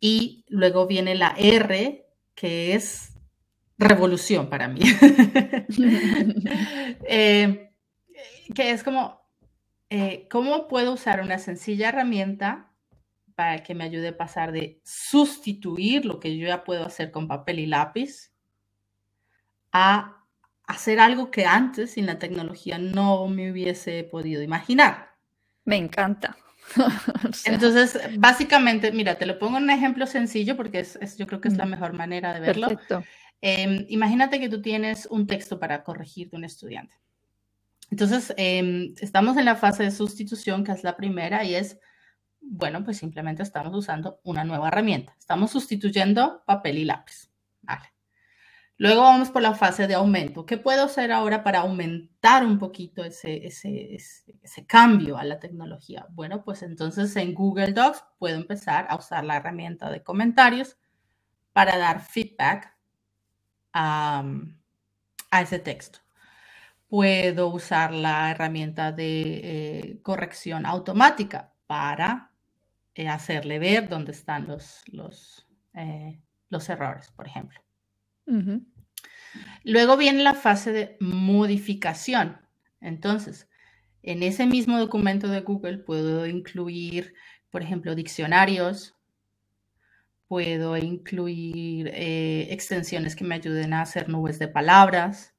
Y luego viene la R, que es revolución para mí. *laughs* *laughs* Eh, que es como, eh, ¿cómo puedo usar una sencilla herramienta para que me ayude a pasar de sustituir lo que yo ya puedo hacer con papel y lápiz a hacer algo que antes sin la tecnología no me hubiese podido imaginar?
Me encanta. *laughs*
Entonces, básicamente, mira, te lo pongo en un ejemplo sencillo porque es, yo creo que es la mejor manera de verlo. Em, imagínate que tú tienes un texto para corregir de un estudiante. Entonces, em, estamos en la fase de sustitución, que es la primera, y es, bueno, pues simplemente estamos usando una nueva herramienta. Estamos sustituyendo papel y lápiz. Luego vamos por la fase de aumento. ¿Qué puedo hacer ahora para aumentar un poquito ese, ese, ese, cambio a la tecnología? Bueno, pues entonces en Google Docs puedo empezar a usar la herramienta de comentarios para dar feedback a, ese texto. Puedo usar la herramienta de eh, corrección automática para eh, hacerle ver dónde están los, los, eh, los errores, por ejemplo. Luego viene la fase de modificación. Entonces, en ese mismo documento de Google puedo incluir, por ejemplo, diccionarios, puedo incluir eh, extensiones que me ayuden a hacer nubes de palabras,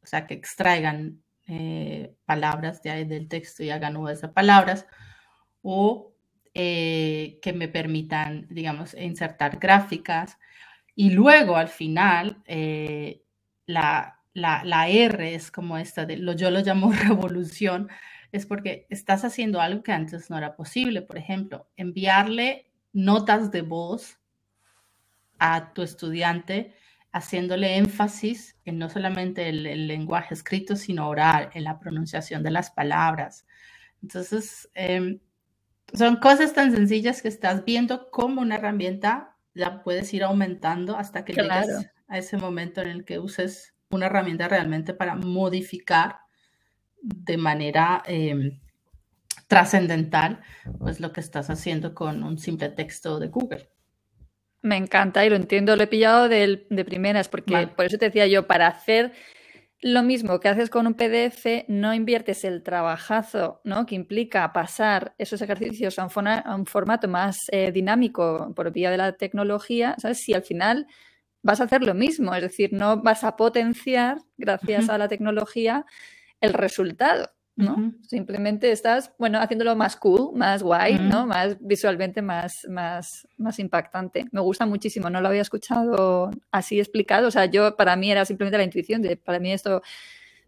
o sea, que extraigan eh, palabras de ahí del texto y hagan nubes de palabras, o eh, que me permitan, digamos, insertar gráficas y luego al final, eh, la, la, R es como esta, de, lo, yo lo llamo *laughs* revolución, es porque estás haciendo algo que antes no era posible. Por ejemplo, enviarle notas de voz a tu estudiante haciéndole énfasis en no solamente el, lenguaje escrito, sino oral, en la pronunciación de las palabras. Entonces, em, son cosas tan sencillas que estás viendo como una herramienta la puedes ir aumentando hasta que llegues a ese momento en el que uses una herramienta realmente para modificar de manera em, trascendental pues lo que estás haciendo con un simple texto de Google.
Me encanta y lo entiendo, lo he pillado de, de primeras, porque por eso te decía yo, para hacer lo mismo que haces con un PDF, no inviertes el trabajazo ¿no? que implica pasar esos ejercicios a un, formato más eh, dinámico por vía de la tecnología, ¿sabes? Si al final vas a hacer lo mismo, es decir, no vas a potenciar, gracias a la tecnología, el resultado. ¿No? Simplemente estás, bueno, haciéndolo más cool, más guay, ¿no? Más visualmente más, más, más impactante. Me gusta muchísimo, no lo había escuchado así explicado. O sea, yo para mí era simplemente la intuición de para mí esto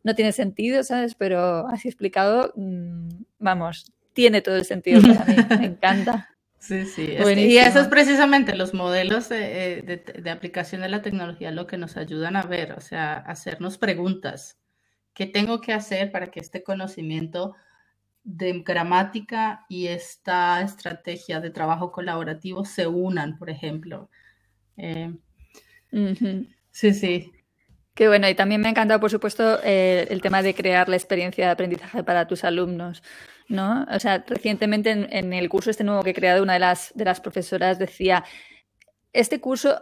no tiene sentido, ¿sabes? Pero así explicado, mm, vamos, tiene todo el sentido para mí. *laughs* Me encanta.
Sí, sí. y eso es precisamente los modelos de, de, de, aplicación de la tecnología lo que nos ayudan a ver, o sea, hacernos preguntas. ¿Qué tengo que hacer para que este conocimiento de gramática y esta estrategia de trabajo colaborativo se unan, por ejemplo? Eh, sí, sí.
Qué bueno, y también me ha encantado, por supuesto, eh, el tema de crear la experiencia de aprendizaje para tus alumnos, ¿no? O sea, recientemente en, en, el curso este nuevo que he creado, una de las, de las profesoras decía, este curso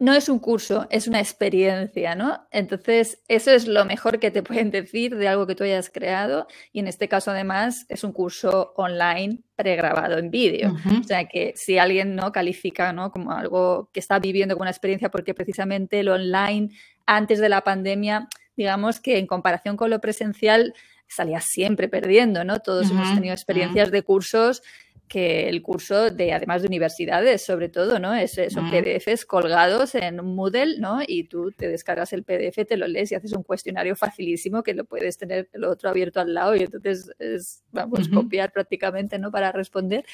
no es un curso, es una experiencia, ¿no? Entonces, eso es lo mejor que te pueden decir de algo que tú hayas creado y en este caso además es un curso online pregrabado en vídeo. O sea que si alguien no califica ¿no? como algo que está viviendo como una experiencia porque precisamente lo online antes de la pandemia, digamos que en comparación con lo presencial salía siempre perdiendo, ¿no? Todos hemos tenido experiencias de cursos que el curso de, además de universidades, sobre todo, ¿no? Es, son PDFs colgados en Moodle, ¿no? Y tú te descargas el PDF, te lo lees y haces un cuestionario facilísimo que lo puedes tener el otro abierto al lado y entonces es, vamos, copiar prácticamente, ¿no? Para responder.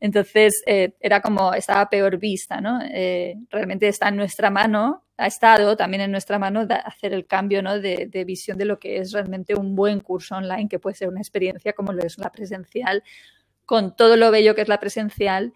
Entonces, eh, era como, estaba peor vista, ¿no? Eh, realmente está en nuestra mano, ha estado también en nuestra mano hacer el cambio, ¿no? De, de visión de lo que es realmente un buen curso online, que puede ser una experiencia como lo es la presencial con todo lo bello que es la presencial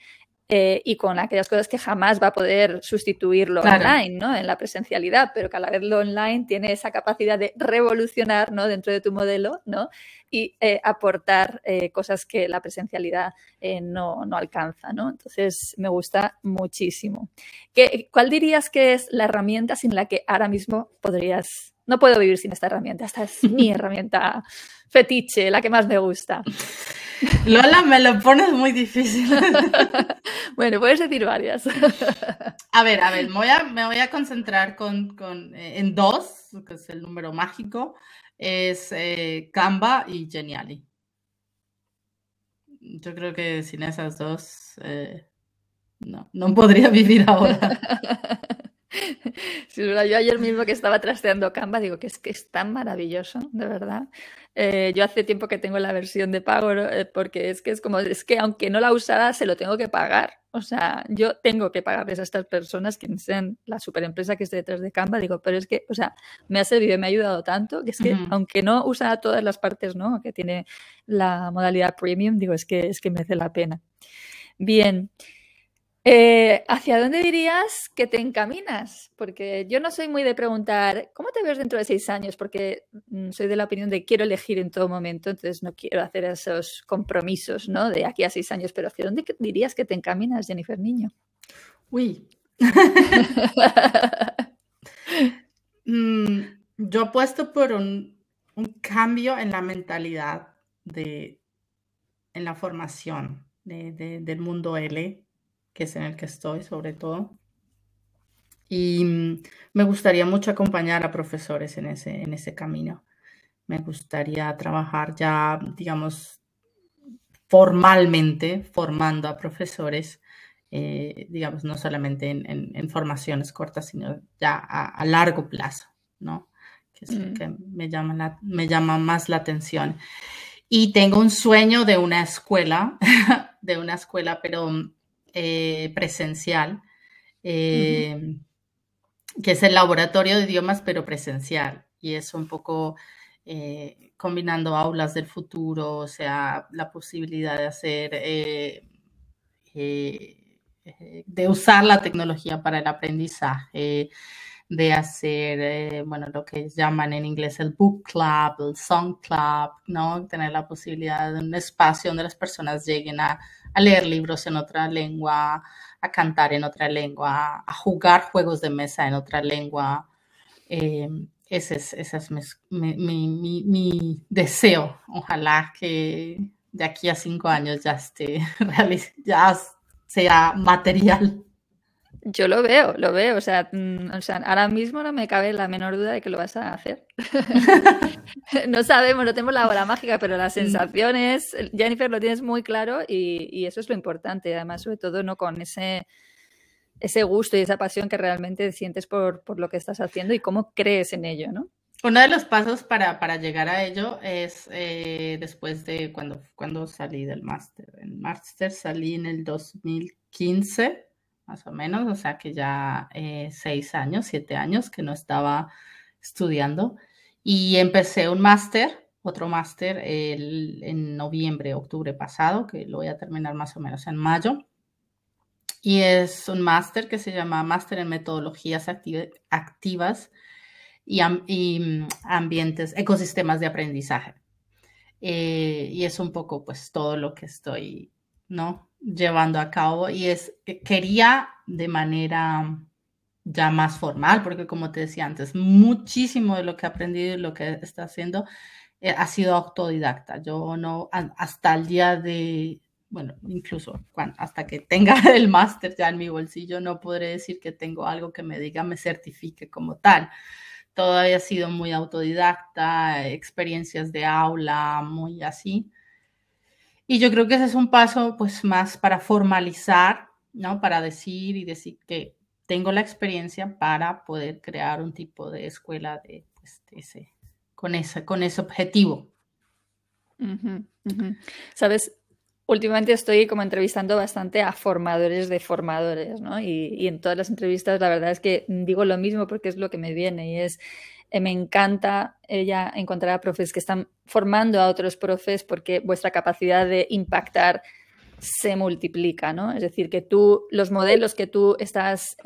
eh, y con aquellas cosas que jamás va a poder sustituirlo online, ¿no? En la presencialidad, pero que a la vez lo online tiene esa capacidad de revolucionar, ¿no? Dentro de tu modelo, ¿no? Y eh, aportar eh, cosas que la presencialidad no, no, alcanza, ¿no? Entonces, me gusta muchísimo. ¿Qué, ¿Cuál dirías que es la herramienta sin la que ahora mismo podrías... No puedo vivir sin esta herramienta, esta es mi herramienta fetiche, la que más me gusta.
Lola, me lo pones muy difícil. *laughs*
bueno, puedes decir varias. *laughs*
a ver, a ver, me voy a, me voy a concentrar con, con, eh, en dos, que es el número mágico, es eh, Canva y Geniali. Yo creo que sin esas dos eh, no, no podría vivir ahora. *laughs*
Sí, yo ayer mismo que estaba trasteando Canva, digo que es que es tan maravilloso, de verdad. Eh, yo hace tiempo que tengo la versión de pago, eh, porque es que es como, es que aunque no la usara, se lo tengo que pagar. O sea, yo tengo que pagarles a estas personas, quienes sean la superempresa que esté detrás de Canva, digo, pero es que, o sea, me ha servido y me ha ayudado tanto, que es que, aunque no usa todas las partes, ¿no? Que tiene la modalidad premium, digo, es que, es que merece la pena. Bien. Eh, ¿Hacia dónde dirías que te encaminas? Porque yo no soy muy de preguntar, ¿cómo te ves dentro de seis años? Porque mm, soy de la opinión de quiero elegir en todo momento, entonces no quiero hacer esos compromisos, ¿no? De aquí a seis años, pero ¿hacia dónde dirías que te encaminas, Jennifer Niño?
Uy. *laughs* Mm, yo apuesto por un, cambio en la mentalidad de, en la formación del mundo L que es en el que estoy sobre todo. Y mm, me gustaría mucho acompañar a profesores en ese, en ese camino. Me gustaría trabajar ya, digamos, formalmente formando a profesores, eh, digamos, no solamente en, formaciones cortas, sino ya a, largo plazo, ¿no? Que es lo mm. que me llama, me llama más la atención. Y tengo un sueño de una escuela, *laughs* de una escuela, pero mm, eh, presencial, eh, que es el laboratorio de idiomas, pero presencial. Y es un poco eh, combinando aulas del futuro, o sea, la posibilidad de hacer, de usar la tecnología para el aprendizaje, de hacer, eh, bueno, lo que llaman en inglés el book club, el song club, ¿no? Tener la posibilidad de un espacio donde las personas lleguen a, leer libros en otra lengua, a cantar en otra lengua, a jugar juegos de mesa en otra lengua. Eh, ese es, ese es mi, mi, mi, deseo. Ojalá que de aquí a cinco años ya esté, *laughs* ya sea material.
Yo lo veo, lo veo. O sea, mm, o sea, ahora mismo no me cabe la menor duda de que lo vas a hacer. *laughs* no sabemos, no tenemos la hora mágica, pero las sensaciones, Jennifer, lo tienes muy claro y, y, eso es lo importante. Además, sobre todo, no con ese, ese gusto y esa pasión que realmente sientes por, por lo que estás haciendo y cómo crees en ello, ¿no?
Uno de los pasos para, para llegar a ello es eh, después de cuando, cuando salí del máster. El máster salí en el 2015 más o menos, o sea que ya eh, seis años, siete años que no estaba estudiando. Y empecé un máster, otro máster, en noviembre, octubre pasado, que lo voy a terminar más o menos en mayo. Y es un máster que se llama Máster en Metodologías Activas y, mm, Ambientes, Ecosistemas de Aprendizaje. Eh, y es un poco pues todo lo que estoy, ¿no? Llevando a cabo y es que quería de manera ya más formal, porque como te decía antes, muchísimo de lo que he aprendido y lo que está haciendo eh, ha sido autodidacta. Yo no, hasta el día de, bueno, incluso hasta que tenga *laughs* el máster ya en mi bolsillo, no podré decir que tengo algo que me diga, me certifique como tal. Todavía ha sido muy autodidacta, experiencias de aula, muy así. Y yo creo que ese es un paso pues más para formalizar, ¿no? Para decir y decir que tengo la experiencia para poder crear un tipo de escuela de, pues, ese, con, ese, objetivo.
Sabes, últimamente estoy como entrevistando bastante a formadores de formadores, ¿no? Y, y, en todas las entrevistas la verdad es que digo lo mismo porque es lo que me viene y es eh, me encanta ella encontrar a profes que están formando a otros profes porque vuestra capacidad de impactar se multiplica, ¿no? Es decir, que tú, los modelos que tú estás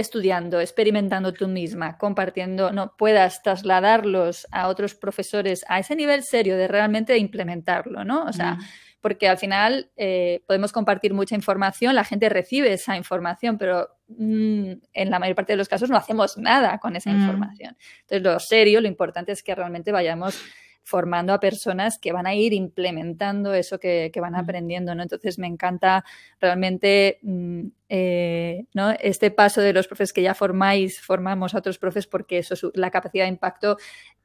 estudiando, experimentando tú misma, compartiendo, no puedas trasladarlos a otros profesores a ese nivel serio de realmente implementarlo, ¿no? O sea, porque al final eh, podemos compartir mucha información, la gente recibe esa información, pero mm, en la mayor parte de los casos no hacemos nada con esa mm. información. Entonces, lo serio, lo importante es que realmente vayamos formando a personas que van a ir implementando eso que, van mm. aprendiendo, ¿no? Entonces me encanta realmente eh, ¿no? este paso de los profes que ya formáis, formamos a otros profes porque eso es la capacidad de impacto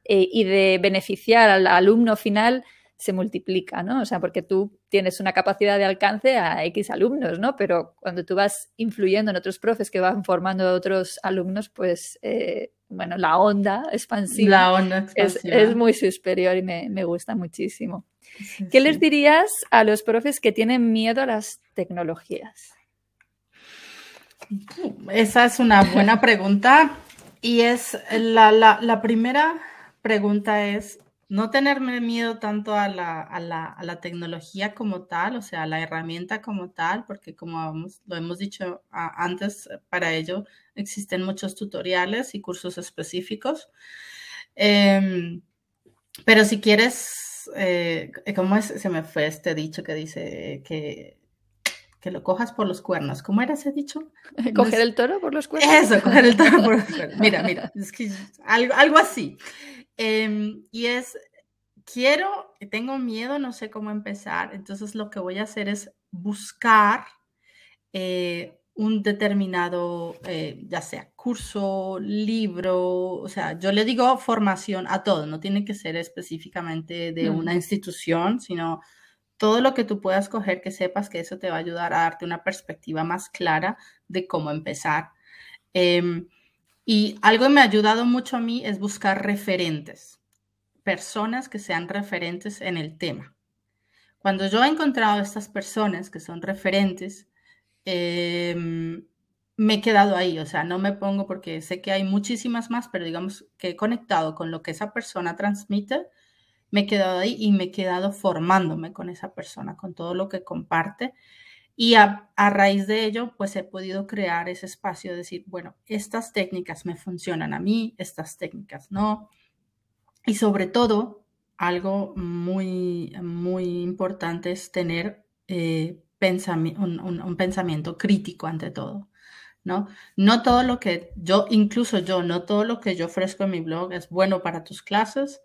eh, y de beneficiar al alumno final se multiplica, ¿no? O sea, porque tú tienes una capacidad de alcance a X alumnos, ¿no? Pero cuando tú vas influyendo en otros profes que van formando a otros alumnos, pues, eh, bueno, la onda expansiva, Es, muy superior y me, gusta muchísimo. ¿Qué les dirías a los profes que tienen miedo a las tecnologías?
Esa es una buena pregunta y es la, la primera pregunta es no tenerme miedo tanto a la, a, la, a la, tecnología como tal, o sea, a la herramienta como tal, porque como lo hemos dicho antes, para ello existen muchos tutoriales y cursos específicos. Em, pero si quieres, eh, ¿cómo es? Se me fue este dicho que dice que, que lo cojas por los cuernos. ¿Cómo era ese dicho? *laughs*
¿Coger el toro por los cuernos?
Eso, coger el toro por los *laughs* cuernos. Mira, mira, es que algo, algo así. Em, y es, quiero, tengo miedo, no sé cómo empezar, entonces lo que voy a hacer es buscar eh, un determinado, eh, ya sea curso, libro, o sea, yo le digo formación a todo, no tiene que ser específicamente de una institución, sino todo lo que tú puedas coger, que sepas que eso te va a ayudar a darte una perspectiva más clara de cómo empezar. Em, y algo que me ha ayudado mucho a mí es buscar referentes, personas que sean referentes en el tema. Cuando yo he encontrado estas personas que son referentes, em, me he quedado ahí, o sea, no me pongo porque sé que hay muchísimas más, pero digamos que he conectado con lo que esa persona transmite, me he quedado ahí y me he quedado formándome con esa persona, con todo lo que comparte. Y a, raíz de ello, pues he podido crear ese espacio de decir, bueno, estas técnicas me funcionan a mí, estas técnicas no. Y sobre todo, algo muy, muy importante es tener eh, un, un, pensamiento crítico ante todo. ¿no? No todo lo que yo, incluso yo, no todo lo que yo ofrezco en mi blog es bueno para tus clases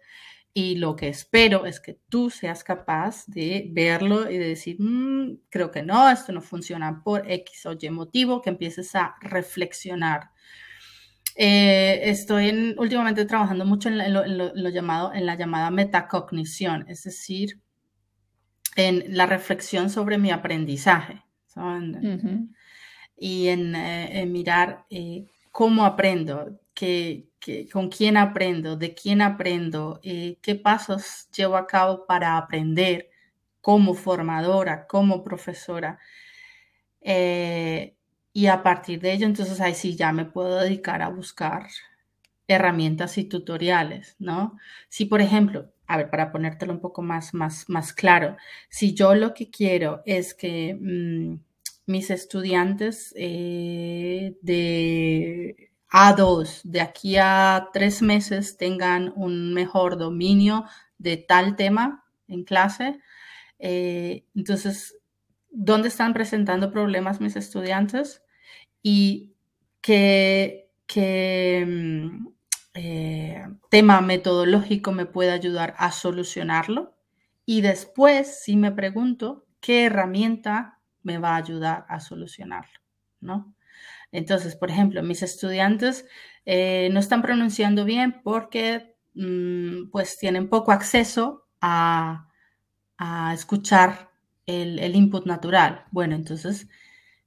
y lo que espero es que tú seas capaz de verlo y de decir, mm, creo que no, esto no funciona por X o Y motivo, que empieces a reflexionar. Eh, estoy últimamente trabajando mucho en, lo, llamado, en la llamada metacognición, es decir, en la reflexión sobre mi aprendizaje y eh, en, mirar eh, cómo aprendo, con quién aprendo, de quién aprendo, qué pasos llevo a cabo para aprender como formadora, como profesora. Y a partir de ello, entonces ahí sí ya me puedo dedicar a buscar herramientas y tutoriales, ¿no? Si, por ejemplo, a ver, para ponértelo un poco más, más, más claro, si yo lo que quiero es que mm, mis estudiantes eh, de A2 de aquí a tres meses tengan un mejor dominio de tal tema en clase, eh, entonces dónde están presentando problemas mis estudiantes y qué, mm, eh, tema metodológico me puede ayudar a solucionarlo. Y después, si me pregunto, ¿qué herramienta me va a ayudar a solucionarlo? ¿No? Entonces, por ejemplo, mis estudiantes eh, no están pronunciando bien porque mm, pues tienen poco acceso a, escuchar el, input natural. Bueno, entonces,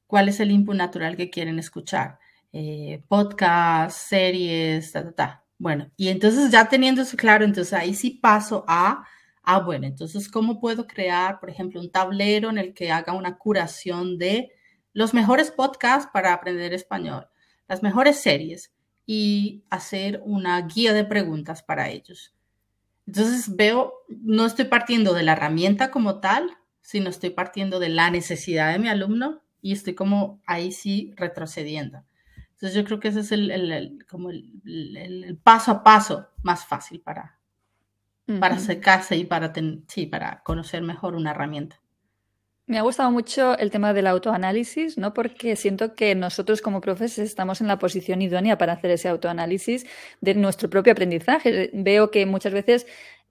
¿cuál es el input natural que quieren escuchar? Eh, podcast, series, ta, ta, ta. Bueno, y entonces ya teniendo eso claro, entonces ahí sí paso a, ah, bueno, entonces, ¿cómo puedo crear, por ejemplo, un tablero en el que haga una curación de los mejores podcasts para aprender español, las mejores series y hacer una guía de preguntas para ellos? Entonces veo, no estoy partiendo de la herramienta como tal, sino estoy partiendo de la necesidad de mi alumno y estoy como ahí sí retrocediendo. Entonces yo creo que ese es el, como el, paso a paso más fácil para, para secarse y para, sí, para conocer mejor una herramienta.
Me ha gustado mucho el tema del autoanálisis, ¿no? Porque siento que nosotros como profes estamos en la posición idónea para hacer ese autoanálisis de nuestro propio aprendizaje. Veo que muchas veces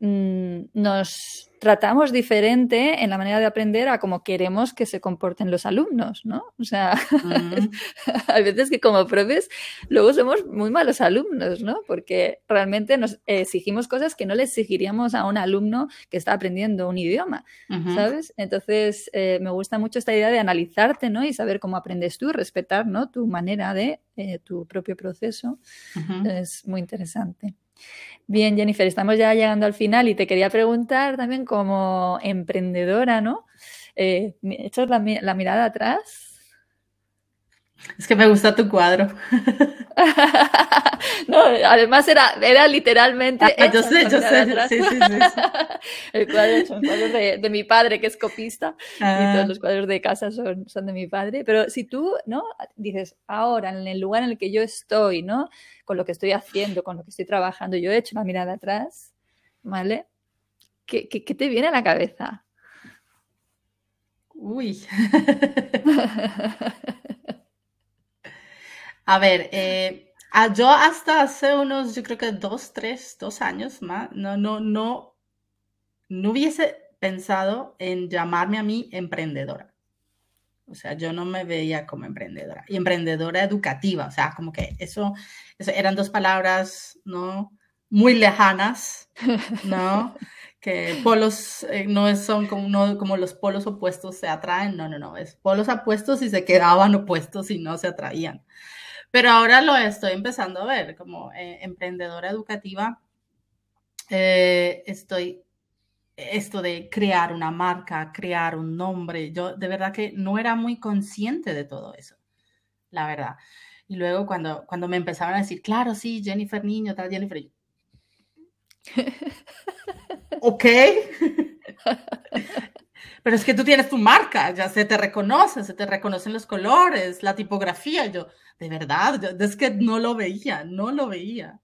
Mm, nos tratamos diferente en la manera de aprender a como queremos que se comporten los alumnos, ¿no? O sea, mm. *laughs* hay veces que como profes luego somos muy malos alumnos, ¿no? Porque realmente nos exigimos cosas que no le exigiríamos a un alumno que está aprendiendo un idioma, ¿sabes? Entonces, eh, me gusta mucho esta idea de analizarte, ¿no? Y saber cómo aprendes tú, respetar, ¿no? Tu manera de, eh, tu propio proceso. Es muy interesante. Bien, Jennifer, estamos ya llegando al final y te quería preguntar también como emprendedora, ¿no? Eh, ¿Echas la, la mirada atrás?
Es que me gusta tu cuadro. *laughs*
no, además era, era literalmente.
Ah, yo sé, yo sé. Sí, sí, sí, *laughs*
El cuadro son cuadros de, de, mi padre, que es copista, y todos ah. los cuadros de casa son, son de mi padre. Pero si tú, ¿no? Dices, ahora, en el lugar en el que yo estoy, ¿no? Con lo que estoy haciendo, con lo que estoy trabajando, yo he hecho una mirada atrás, ¿vale? ¿Qué, qué, qué te viene a la cabeza?
Uy. *laughs* A ver, eh, yo hasta hace unos, yo creo que dos, tres, dos años más, no, no, no, no hubiese pensado en llamarme a mí emprendedora. O sea, yo no me veía como emprendedora. Y emprendedora educativa, o sea, como que eso, eso eran dos palabras, ¿no? Muy lejanas, ¿no? *laughs* que polos eh, no son como, no, como los polos opuestos se atraen, no, no, no, es polos opuestos y se quedaban opuestos y no se atraían. Pero ahora lo estoy empezando a ver como eh, emprendedora educativa. Eh, estoy esto de crear una marca, crear un nombre. Yo de verdad que no era muy consciente de todo eso, la verdad. Y luego cuando, cuando me empezaron a decir, claro, sí, Jennifer Niño, tal Jennifer. *laughs* ok. *laughs* pero es que tú tienes tu marca, ya se te reconoce, se te reconocen los colores, la tipografía. Yo, de verdad, es que no lo veía, no lo veía.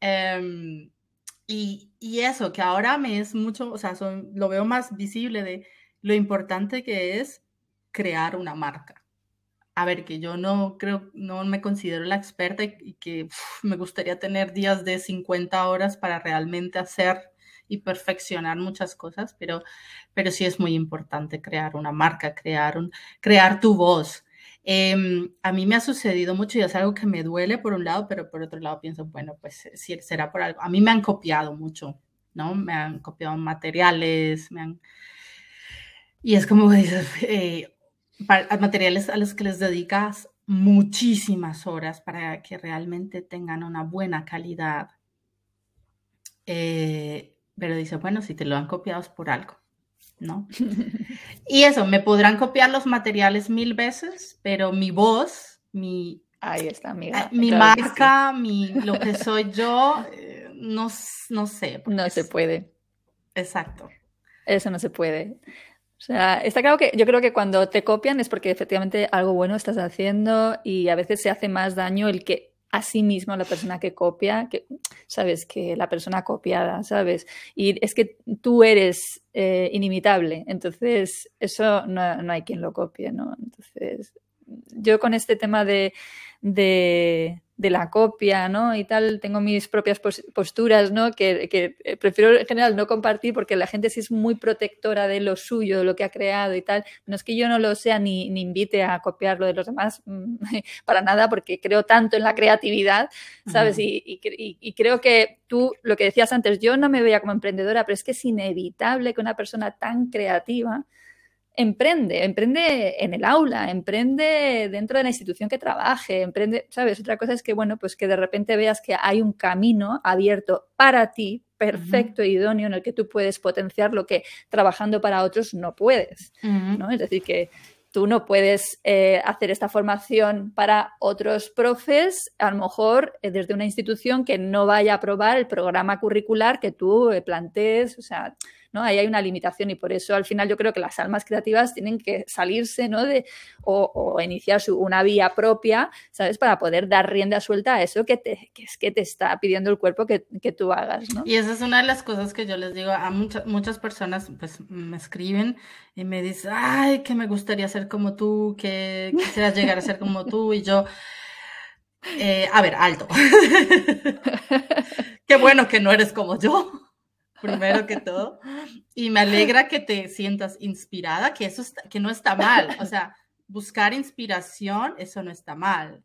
Em, y, y, eso, que ahora me es mucho, o sea, lo veo más visible de lo importante que es crear una marca. A ver, que yo no creo, no me considero la experta y, que me gustaría tener días de 50 horas para realmente hacer y perfeccionar muchas cosas, pero, pero sí es muy importante crear una marca, crear, un, crear tu voz. Em, a mí me ha sucedido mucho y es algo que me duele por un lado, pero por otro lado pienso, bueno, pues si será por algo. A mí me han copiado mucho, ¿no? Me han copiado materiales, me han... Y es como dices, eh, materiales a los que les dedicas muchísimas horas para que realmente tengan una buena calidad. Eh, pero dice, bueno, si te lo han copiado es por algo, ¿no? *laughs* y eso, me podrán copiar los materiales mil veces, pero mi voz, mi...
Ahí está,
ah, Mi marca, mi, lo que soy yo, eh, no, no sé.
No se puede.
Exacto.
Eso no se puede. O sea, está claro que yo creo que cuando te copian es porque efectivamente algo bueno estás haciendo y a veces se hace más daño el que a sí mismo la persona que copia, que sabes que la persona copiada, ¿sabes? Y es que tú eres eh, inimitable, entonces eso no, no, hay quien lo copie, ¿no? Entonces, yo con este tema de, de de la copia, ¿no? Y tal, tengo mis propias posturas, ¿no? Que, que, eh, prefiero en general no compartir porque la gente sí es muy protectora de lo suyo, de lo que ha creado y tal. No es que yo no lo sea ni, ni invite a copiar lo de los demás, mm, *laughs* para nada, porque creo tanto en la creatividad, ¿sabes? y, y, y, creo que tú, lo que decías antes, yo no me veía como emprendedora, pero es que es inevitable que una persona tan creativa emprende, emprende en el aula, emprende dentro de la institución que trabaje, emprende, ¿sabes? Otra cosa es que, bueno, pues que de repente veas que hay un camino abierto para ti, perfecto e idóneo, en el que tú puedes potenciar lo que trabajando para otros no puedes, ¿no? Es decir, que tú no puedes eh, hacer esta formación para otros profes, a lo mejor eh, desde una institución que no vaya a aprobar el programa curricular que tú eh, plantees, o sea, ¿no? Ahí hay una limitación y por eso al final yo creo que las almas creativas tienen que salirse, ¿no? De, o, iniciar una vía propia, ¿sabes? Para poder dar rienda suelta a eso que, te, que es que te está pidiendo el cuerpo que, que, tú hagas, ¿no?
Y esa es una de las cosas que yo les digo a muchas muchas personas, pues me escriben y me dicen, ay, que me gustaría ser como tú, que quisiera llegar a ser como tú y yo... Eh, a ver, alto. *laughs* Qué bueno que no eres como yo primero que todo. Y me alegra que te sientas inspirada, que eso que no está mal. O sea, buscar inspiración, eso no está mal.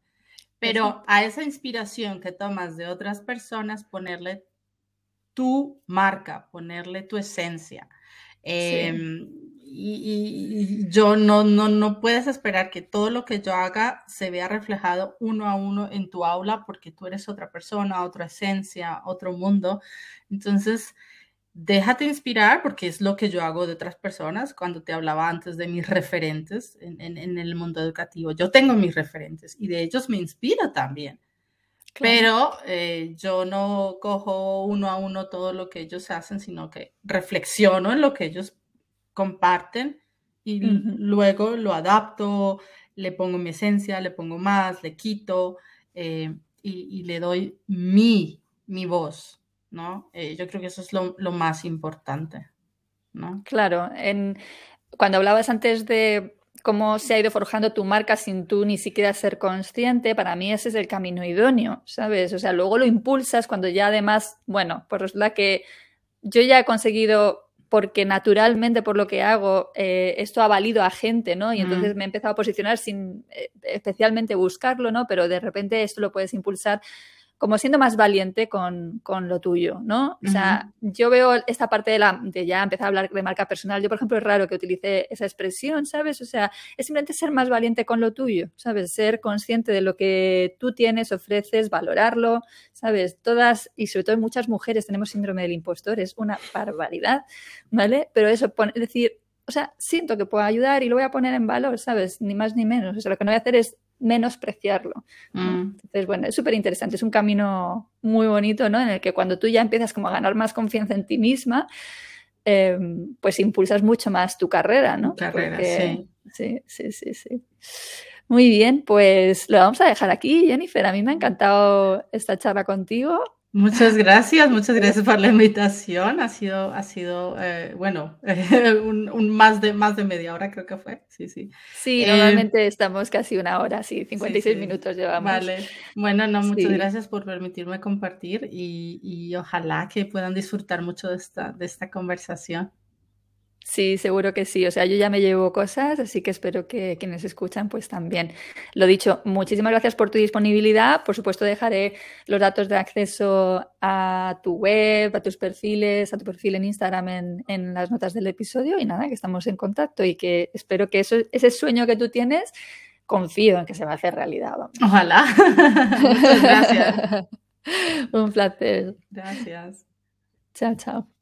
Pero a esa inspiración que tomas de otras personas, ponerle tu marca, ponerle tu esencia. Em, y, yo no, no, no puedes esperar que todo lo que yo haga se vea reflejado uno a uno en tu aula porque tú eres otra persona, otra esencia, otro mundo. Entonces, déjate inspirar porque es lo que yo hago de otras personas cuando te hablaba antes de mis referentes en, el mundo educativo. Yo tengo mis referentes y de ellos me inspiro también. Pero eh, yo no cojo uno a uno todo lo que ellos hacen, sino que reflexiono en lo que ellos comparten y luego lo adapto, le pongo mi esencia, le pongo más, le quito eh, y, y, le doy mi, mi voz. ¿No? Eh, yo creo que eso es lo, más importante, ¿no?
Claro, en, cuando hablabas antes de cómo se ha ido forjando tu marca sin tú ni siquiera ser consciente, para mí ese es el camino idóneo, ¿sabes? O sea, luego lo impulsas cuando ya además, bueno, pues la que yo ya he conseguido porque naturalmente por lo que hago eh, esto ha valido a gente, ¿no? Y entonces me he empezado a posicionar sin eh, especialmente buscarlo, ¿no? Pero de repente esto lo puedes impulsar como siendo más valiente con, con lo tuyo, ¿no? O sea, yo veo esta parte de, la, de ya empezar a hablar de marca personal. Yo, por ejemplo, es raro que utilice esa expresión, ¿sabes? O sea, es simplemente ser más valiente con lo tuyo, ¿sabes? Ser consciente de lo que tú tienes, ofreces, valorarlo, ¿sabes? Todas, y sobre todo muchas mujeres tenemos síndrome del impostor, es una barbaridad, ¿vale? Pero eso, es decir, o sea, siento que puedo ayudar y lo voy a poner en valor, ¿sabes? Ni más ni menos. O sea, lo que no voy a hacer es menospreciarlo. Mm. Entonces, bueno, es súper interesante, es un camino muy bonito, ¿no? En el que cuando tú ya empiezas como a ganar más confianza en ti misma, em, pues impulsas mucho más tu carrera, ¿no?
carrera, sí.
Sí, sí, sí, sí. Muy bien, pues lo vamos a dejar aquí, Jennifer. A mí me ha encantado esta charla contigo.
Muchas gracias, muchas gracias por la invitación. Ha sido, ha sido eh, bueno, *laughs* un, más, de, más de media hora creo que fue. Sí, sí.
Sí, eh, normalmente estamos casi una hora, sí, 56 minutos llevamos.
Vale. Bueno, no, muchas gracias por permitirme compartir y, y, ojalá que puedan disfrutar mucho de esta, de esta conversación.
Sí, seguro que sí. O sea, yo ya me llevo cosas, así que espero que quienes escuchan pues también. Lo dicho, muchísimas gracias por tu disponibilidad. Por supuesto, dejaré los datos de acceso a tu web, a tus perfiles, a tu perfil en Instagram en, las notas del episodio. Y nada, que estamos en contacto y que espero que eso, ese sueño que tú tienes, confío en que se va a hacer realidad.
Ojalá. *laughs* Muchas gracias. *laughs*
Un placer.
Gracias.
Chao, chao.